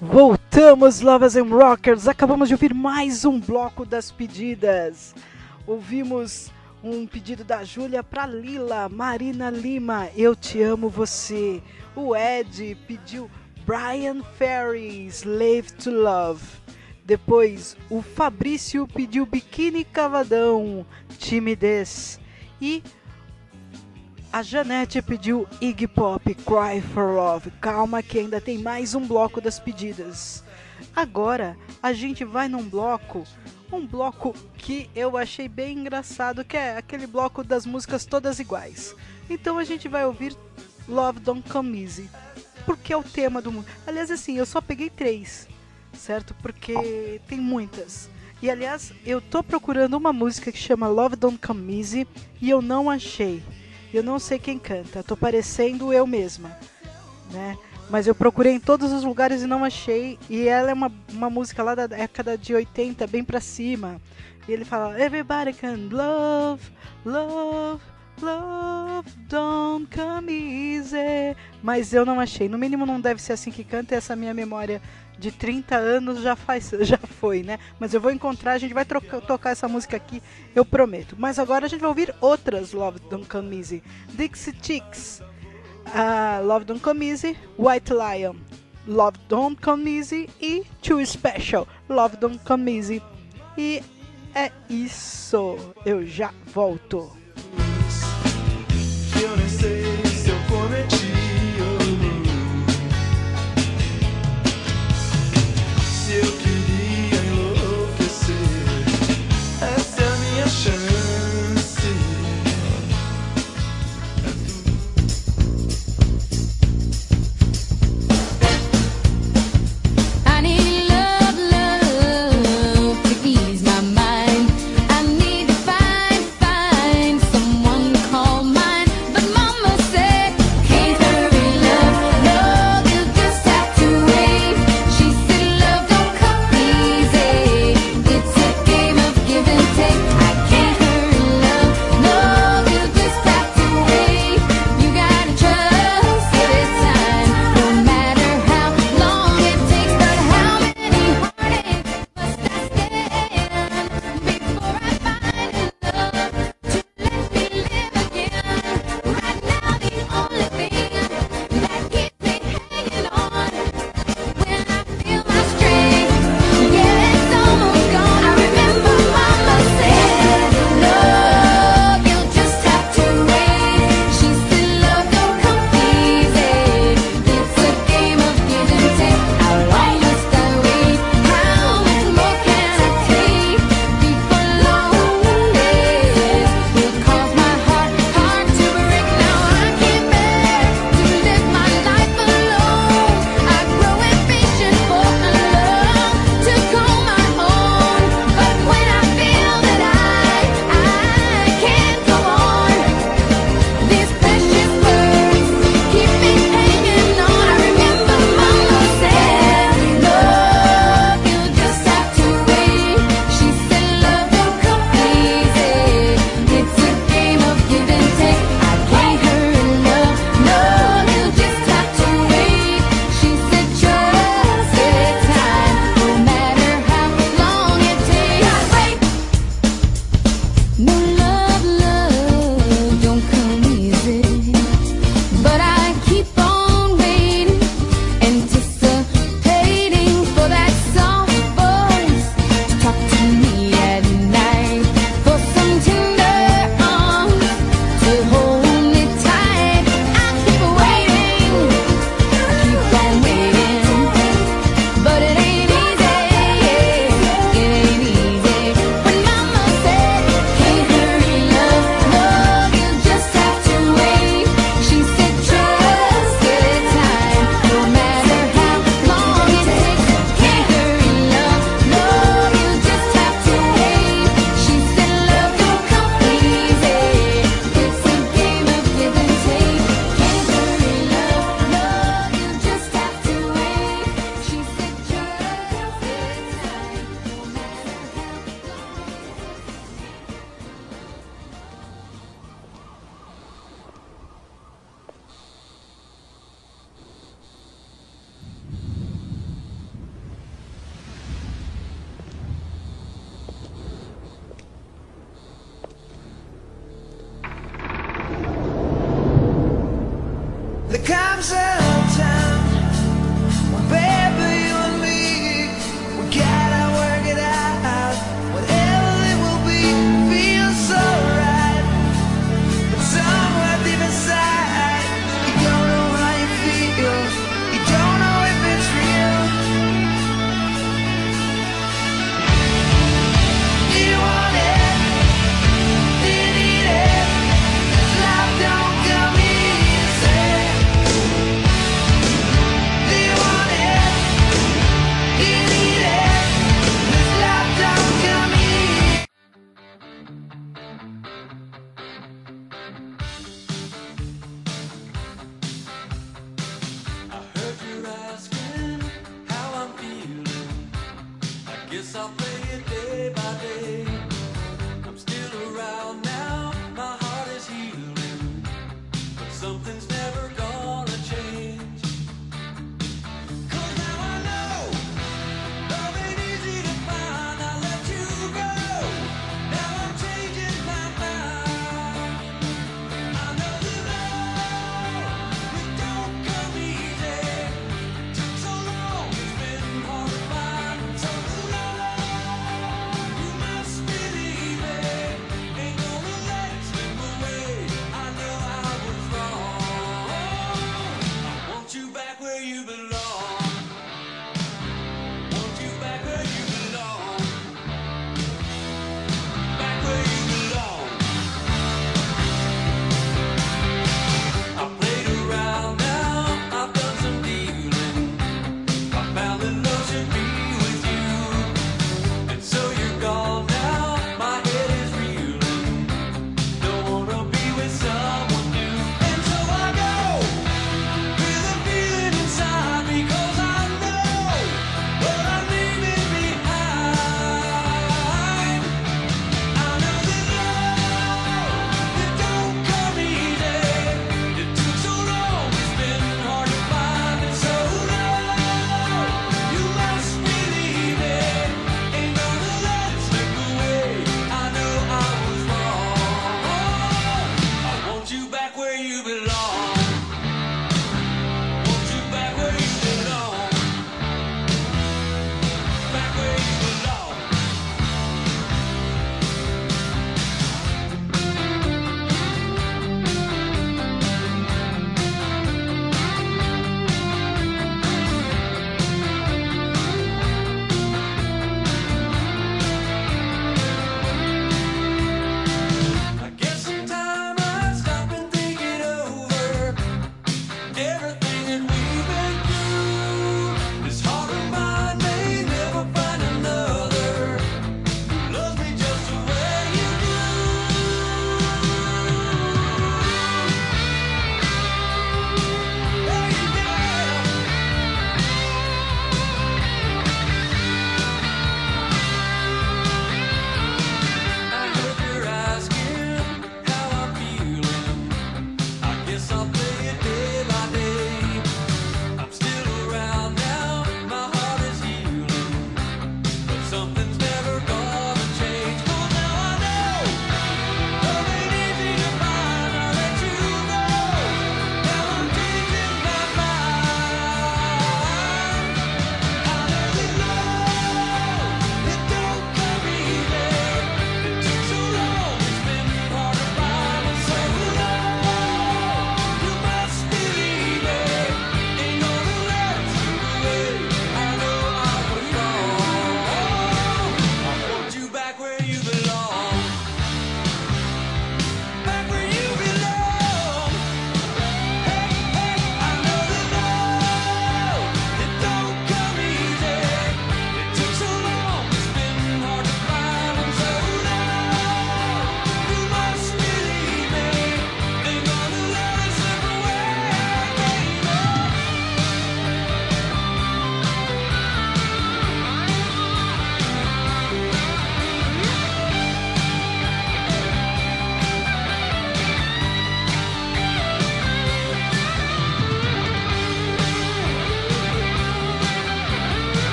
Voltamos, Lovers and Rockers! Acabamos de ouvir mais um bloco das pedidas. Ouvimos um pedido da Júlia para Lila, Marina Lima, Eu Te Amo Você. O Ed pediu Brian Ferry, Slave to Love. Depois, o Fabrício pediu Biquíni Cavadão, Timidez. E a Janete pediu Iggy Pop, Cry for Love. Calma que ainda tem mais um bloco das pedidas. Agora a gente vai num bloco, um bloco que eu achei bem engraçado, que é aquele bloco das músicas todas iguais. Então a gente vai ouvir Love Don't Come Easy, porque é o tema do mundo. Aliás, assim, eu só peguei três, certo? Porque tem muitas. E aliás, eu tô procurando uma música que chama Love Don't Come Easy e eu não achei. Eu não sei quem canta, tô parecendo eu mesma, né? Mas eu procurei em todos os lugares e não achei. E ela é uma, uma música lá da década de 80, bem pra cima. E ele fala: Everybody can love, love, love, don't come easy. Mas eu não achei. No mínimo não deve ser assim que canta. Essa minha memória de 30 anos já, faz, já foi, né? Mas eu vou encontrar, a gente vai troca, tocar essa música aqui, eu prometo. Mas agora a gente vai ouvir outras Love Don't Come Easy. Dixie Chicks. Uh, Love Don't Come Easy, White Lion, Love Don't Come Easy e Too Special, Love Don't Come Easy. E é isso, eu já volto.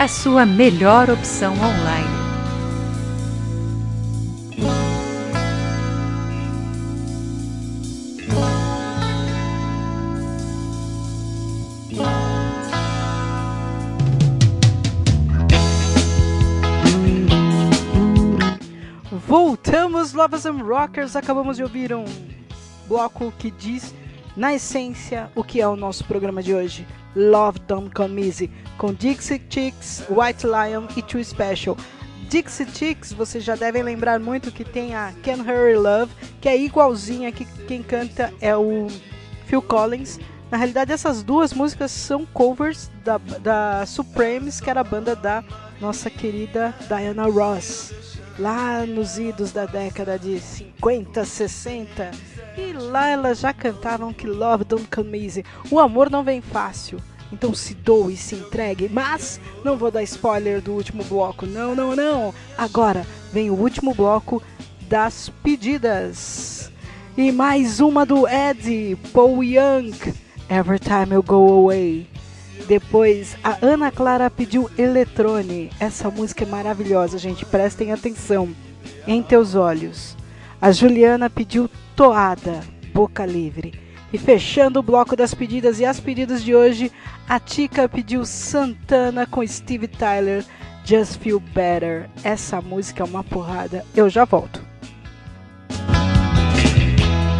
A sua melhor opção online. Voltamos, Lovers and Rockers. Acabamos de ouvir um bloco que diz, na essência, o que é o nosso programa de hoje. Love Don't Come Easy, com Dixie Chicks, White Lion e Too Special. Dixie Chicks, vocês já devem lembrar muito que tem a Can Hurry Love, que é igualzinha que quem canta é o Phil Collins. Na realidade, essas duas músicas são covers da, da Supremes, que era a banda da nossa querida Diana Ross lá nos idos da década de 50, 60. E lá elas já cantavam que Love Don't Come Easy. O amor não vem fácil. Então se doe, se entregue. Mas não vou dar spoiler do último bloco. Não, não, não. Agora vem o último bloco das pedidas. E mais uma do Eddie, Paul Young. Every Time You Go Away. Depois, a Ana Clara pediu Eletrone. Essa música é maravilhosa, gente. Prestem atenção. Em Teus Olhos. A Juliana pediu Toada, Boca Livre. E fechando o bloco das pedidas e as pedidas de hoje, a Tica pediu Santana com Steve Tyler, Just Feel Better. Essa música é uma porrada. Eu já volto.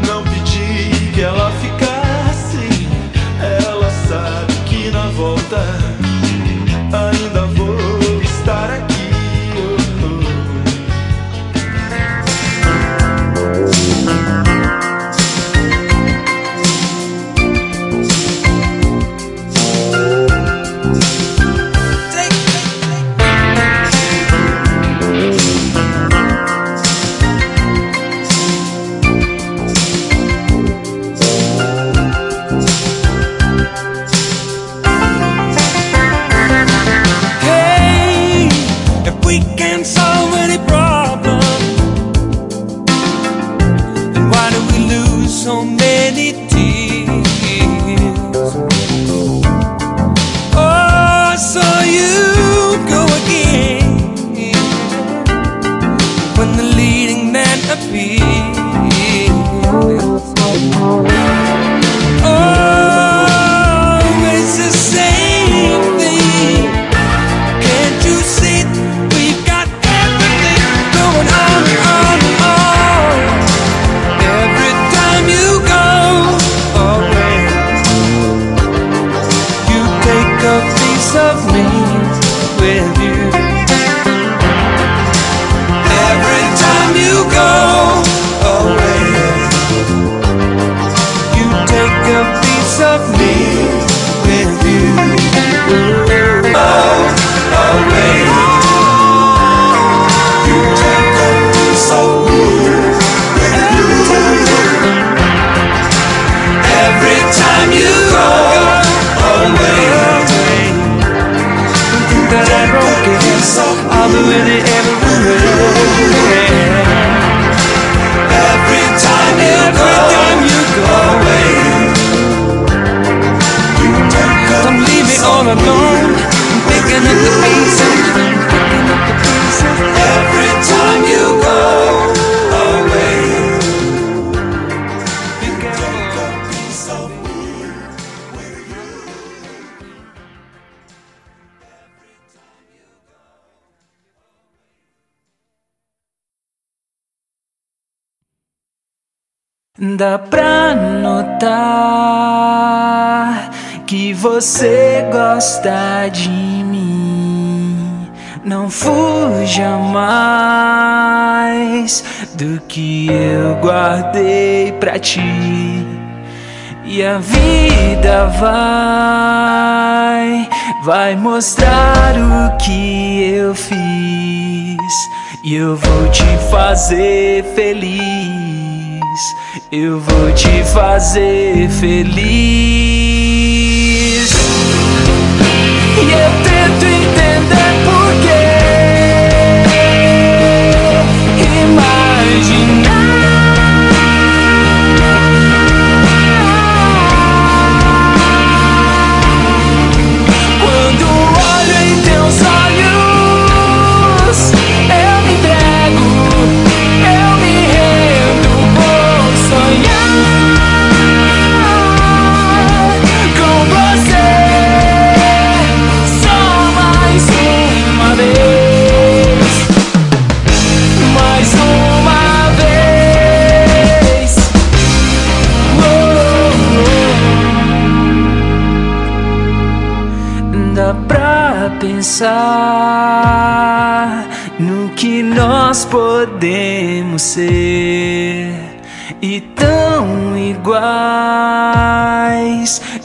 Não pedi que ela ficasse. Ela sabe que na volta ainda vou alone. Picking up the pieces. Picking up the pieces. Dá pra notar que você gosta de mim. Não fuja mais do que eu guardei pra ti. E a vida vai, vai mostrar o que eu fiz. E eu vou te fazer feliz. Eu vou te fazer feliz. E eu pensar no que nós podemos ser. E tão iguais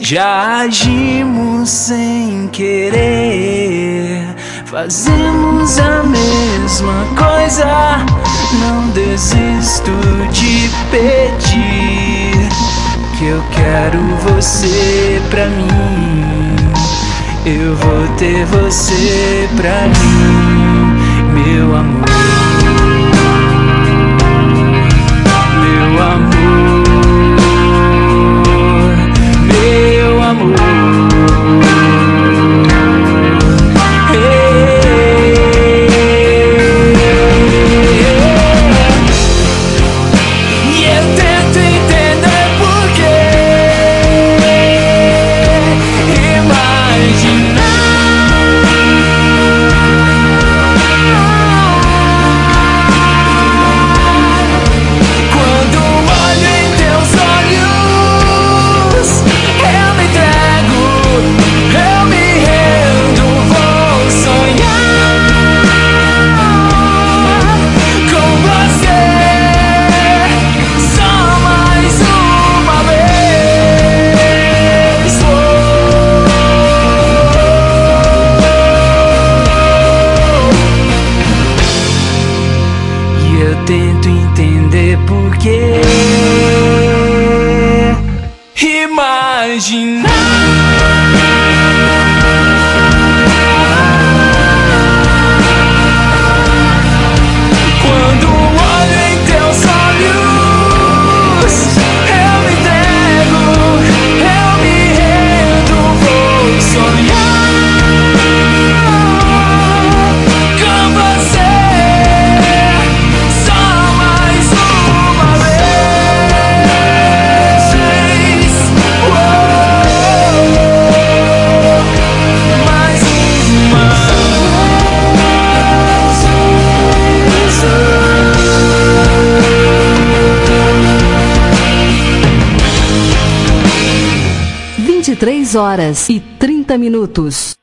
já agimos sem querer. Fazemos a mesma coisa não desisto de pedir que eu quero você pra mim. Eu vou ter você pra mim, meu amor. Meu amor, meu amor. 10 horas e 30 minutos.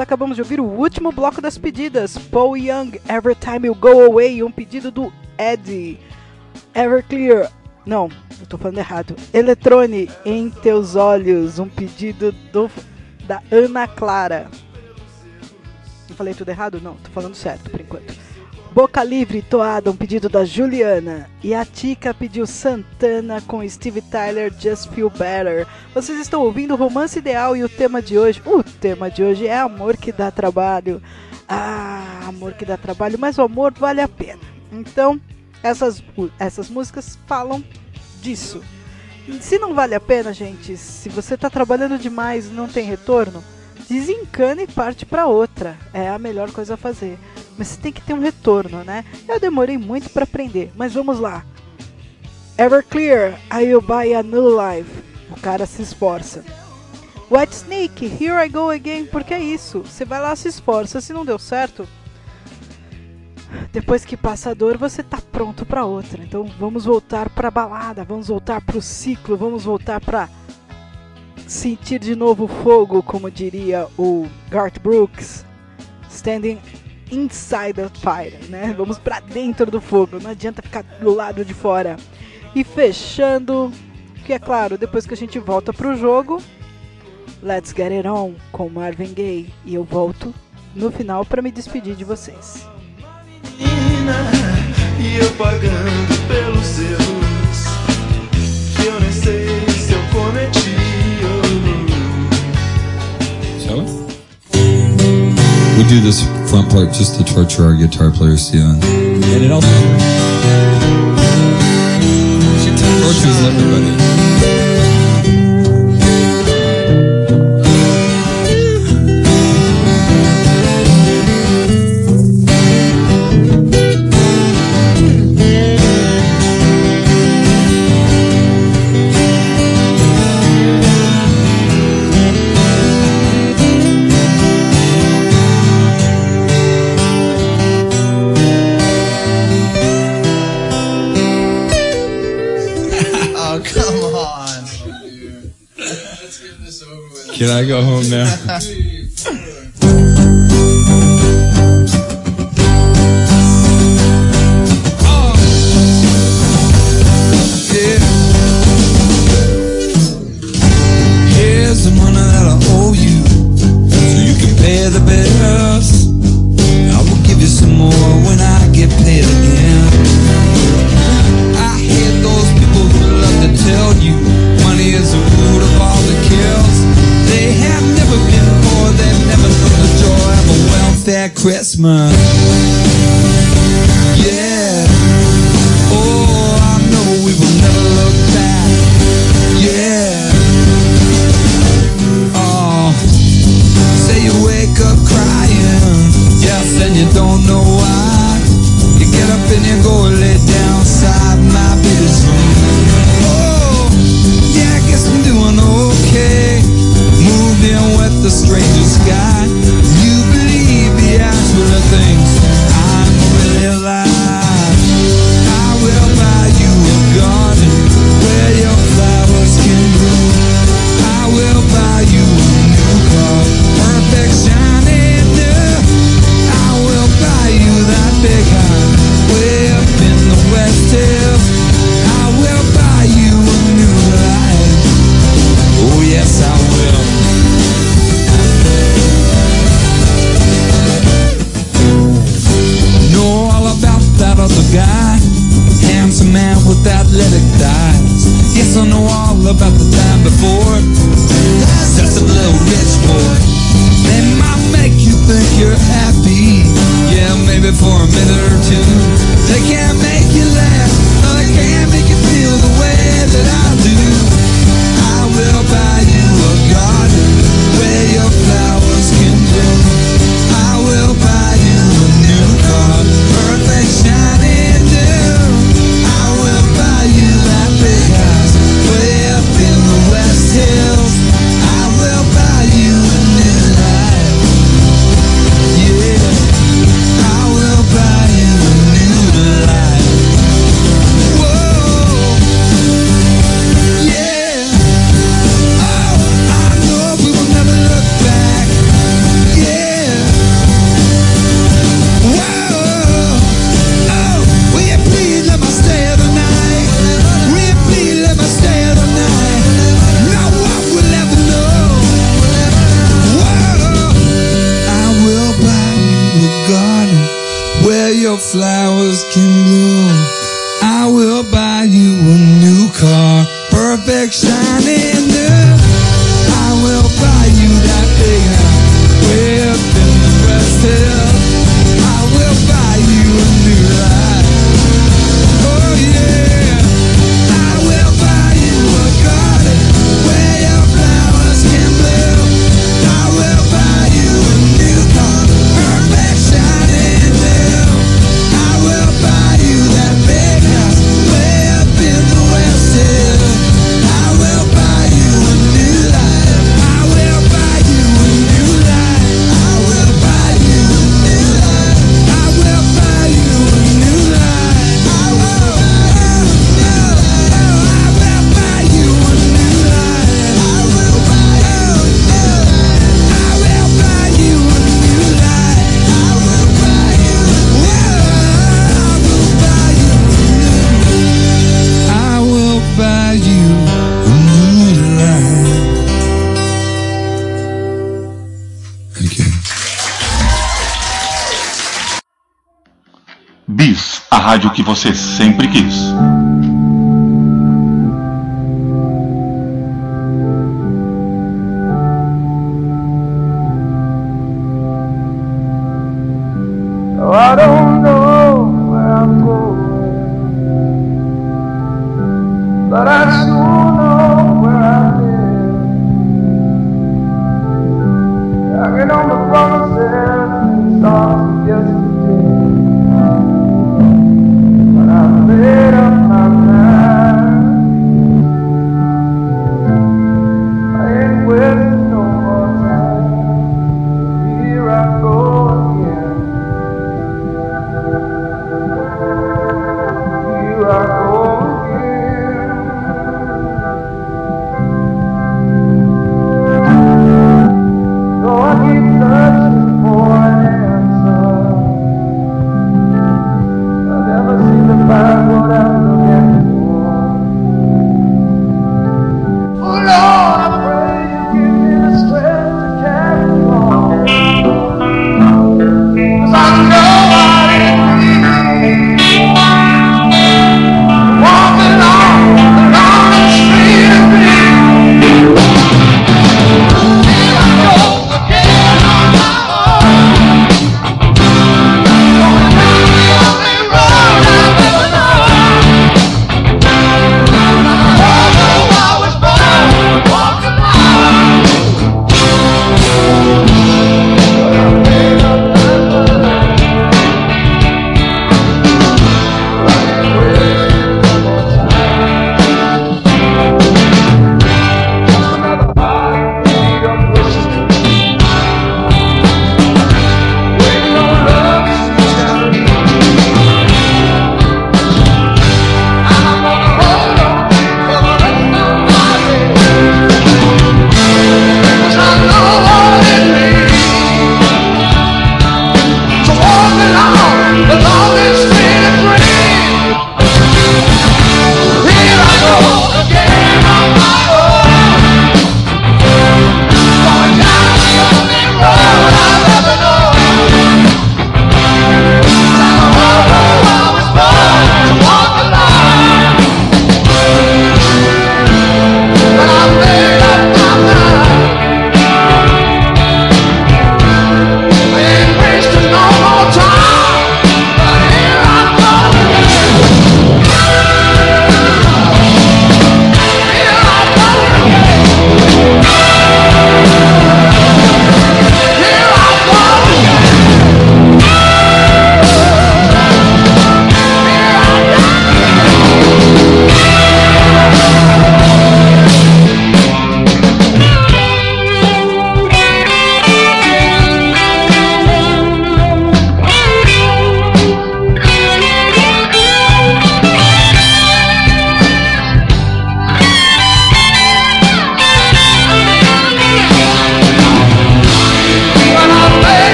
acabamos de ouvir o último bloco das pedidas, Paul Young, Every Time You Go Away, um pedido do Eddie. Everclear, não, eu tô falando errado. Eletrone em Teus Olhos, um pedido do, da Ana Clara. Eu falei tudo errado? Não, tô falando certo por enquanto. Boca Livre, Toada, um pedido da Juliana. E a Tica pediu Santana com Steve Tyler, Just Feel Better. Vocês estão ouvindo o Romance Ideal e o tema de hoje. O tema de hoje é amor que dá trabalho. Ah, amor que dá trabalho, mas o amor vale a pena. Então, essas, essas músicas falam disso. Se não vale a pena, gente, se você está trabalhando demais e não tem retorno, desencana e parte para outra. É a melhor coisa a fazer. Mas você tem que ter um retorno, né? Eu demorei muito para aprender, mas vamos lá. Everclear, I buy a new life. O cara se esforça. White Snake, Here I Go Again, porque é isso. Você vai lá, se esforça, se não deu certo, depois que passa a dor, você tá pronto para outra. Então vamos voltar para balada, vamos voltar para o ciclo, vamos voltar para sentir de novo fogo, como diria o Garth Brooks, standing inside the fire, né? Vamos para dentro do fogo, não adianta ficar do lado de fora. E fechando, que é claro, depois que a gente volta pro jogo, Let's Get It On com Marvin Gaye e eu volto no final para me despedir de vocês. Menina, e eu pagando pelos seus que eu nem sei se eu cometi Shall we? We do this front part just to torture our guitar players, yeah. Get it all. She tortures everybody. Can I go home now?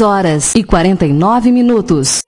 horas e 49 minutos.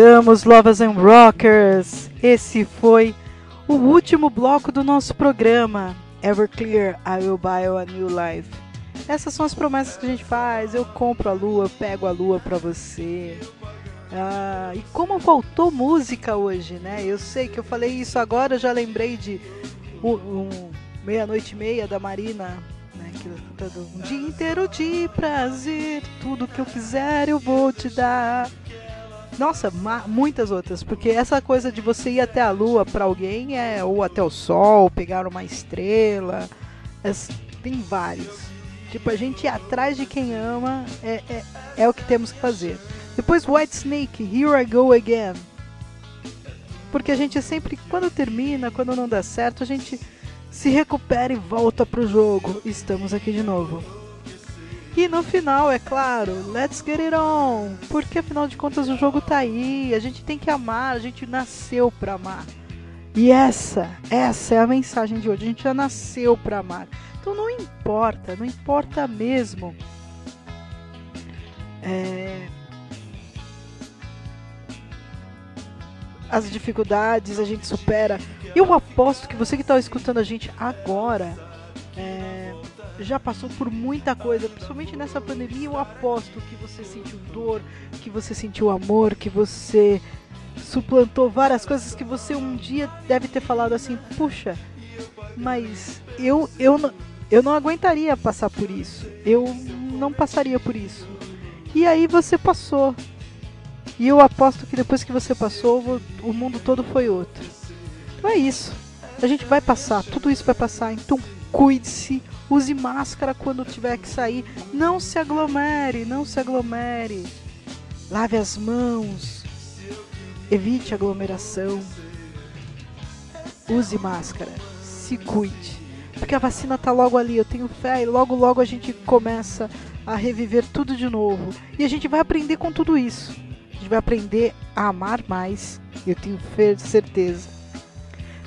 Voltamos, Lovers and Rockers. Esse foi o último bloco do nosso programa. Everclear, I will buy you a new life. Essas são as promessas que a gente faz. Eu compro a lua, pego a lua pra você. Ah, e como faltou música hoje, né? Eu sei que eu falei isso agora, já lembrei de um, Meia-Noite e Meia da Marina, né? Cantando um dia inteiro de prazer, tudo que eu quiser eu vou te dar. Nossa, muitas outras, porque essa coisa de você ir até a lua pra alguém é ou até o sol, pegar uma estrela, es- tem vários. Tipo, a gente ir atrás de quem ama é, é, é o que temos que fazer. Depois White Snake, Here I Go Again. Porque a gente sempre, quando termina, quando não dá certo, a gente se recupera e volta pro jogo. Estamos aqui de novo. E no final, é claro, let's get it on. Porque afinal de contas o jogo tá aí. A gente tem que amar, a gente nasceu pra amar. E essa, essa é a mensagem de hoje. A gente já nasceu pra amar. Então não importa, não importa mesmo. É, as dificuldades a gente supera. Eu aposto que você que está escutando a gente agora é, já passou por muita coisa, principalmente nessa pandemia. Eu aposto que você sentiu dor, que você sentiu amor, que você suplantou várias coisas que você um dia deve ter falado assim: puxa, mas eu, eu, eu não aguentaria passar por isso. Eu não passaria por isso. E aí você passou. E eu aposto que depois que você passou, o mundo todo foi outro. Então é isso. A gente vai passar, tudo isso vai passar. Então cuide-se, use máscara quando tiver que sair. Não se aglomere, não se aglomere. Lave as mãos. Evite aglomeração. Use máscara. Se cuide. Porque a vacina tá logo ali, eu tenho fé e logo logo a gente começa a reviver tudo de novo. E a gente vai aprender com tudo isso. A gente vai aprender a amar mais, eu tenho certeza.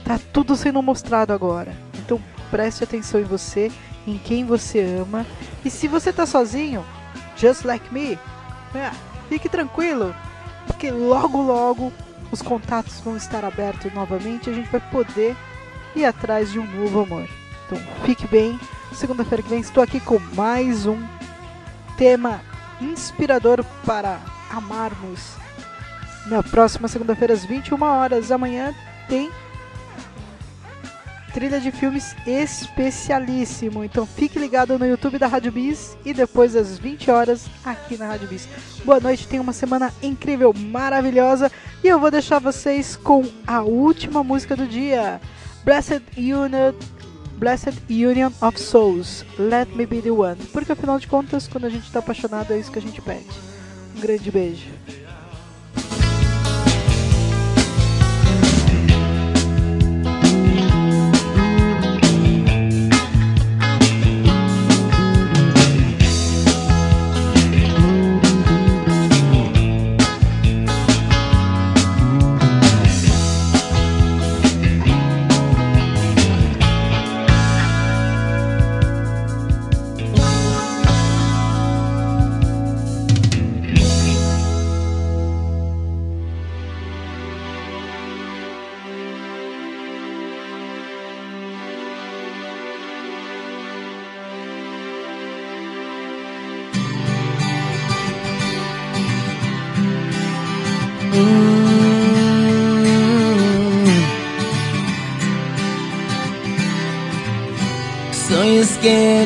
Tá tudo sendo mostrado agora. Então preste atenção em você, em quem você ama. E se você tá sozinho, just like me, é, fique tranquilo, porque logo logo os contatos vão estar abertos novamente e a gente vai poder ir atrás de um novo amor. Então fique bem. Segunda-feira que vem estou aqui com mais um tema inspirador para amarmos. Na próxima segunda-feira às 21 horas amanhã tem trilha de filmes especialíssimo. Então fique ligado no YouTube da Rádio Bis e depois às 20 horas aqui na Rádio Bis. Boa noite, tenha uma semana incrível, maravilhosa e eu vou deixar vocês com a última música do dia. Blessed Union Blessed Union of Souls, Let Me Be the One. Porque afinal de contas, quando a gente tá apaixonado, é isso que a gente pede. Um grande beijo.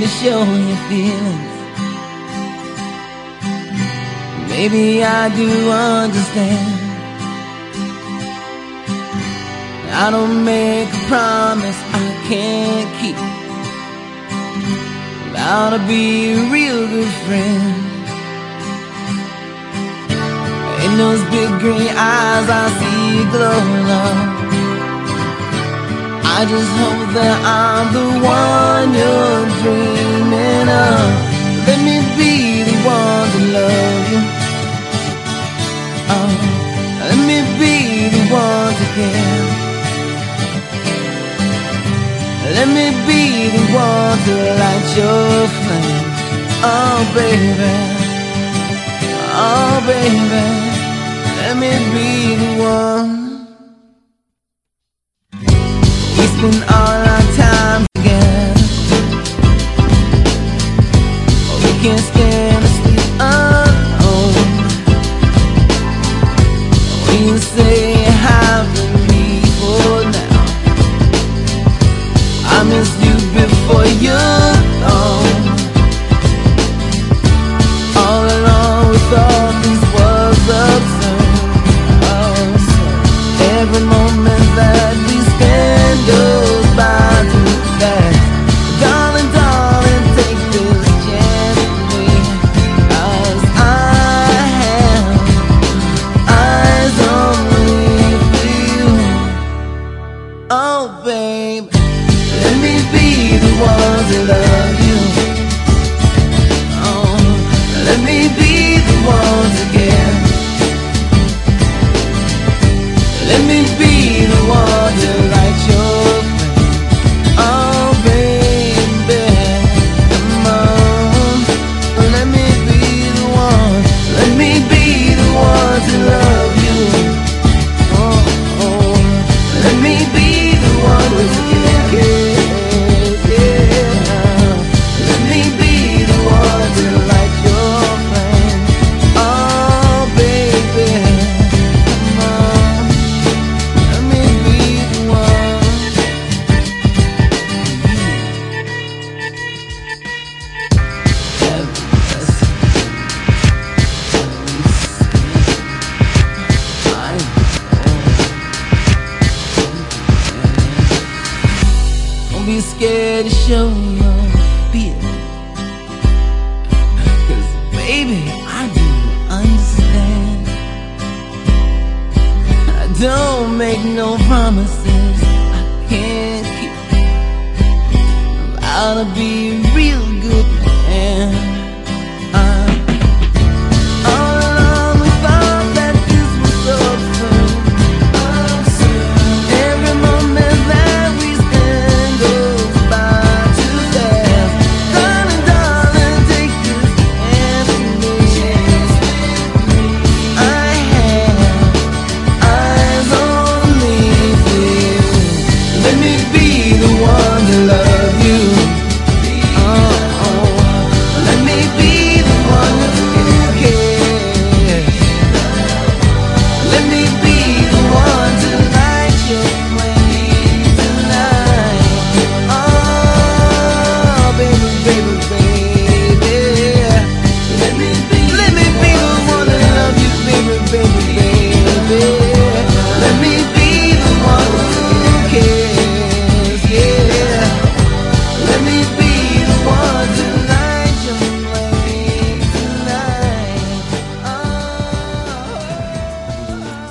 To show your feelings. Maybe I do understand. I don't make a promise I can't keep. Vow to be a real good friend. In those big green eyes, I see glow, love. I just hope that I'm the one you're dreaming of. Let me be the one to love you. Oh, let me be the one to care. Let me be the one to light your flame. Oh, baby. Oh, baby. Let me be the one. We spend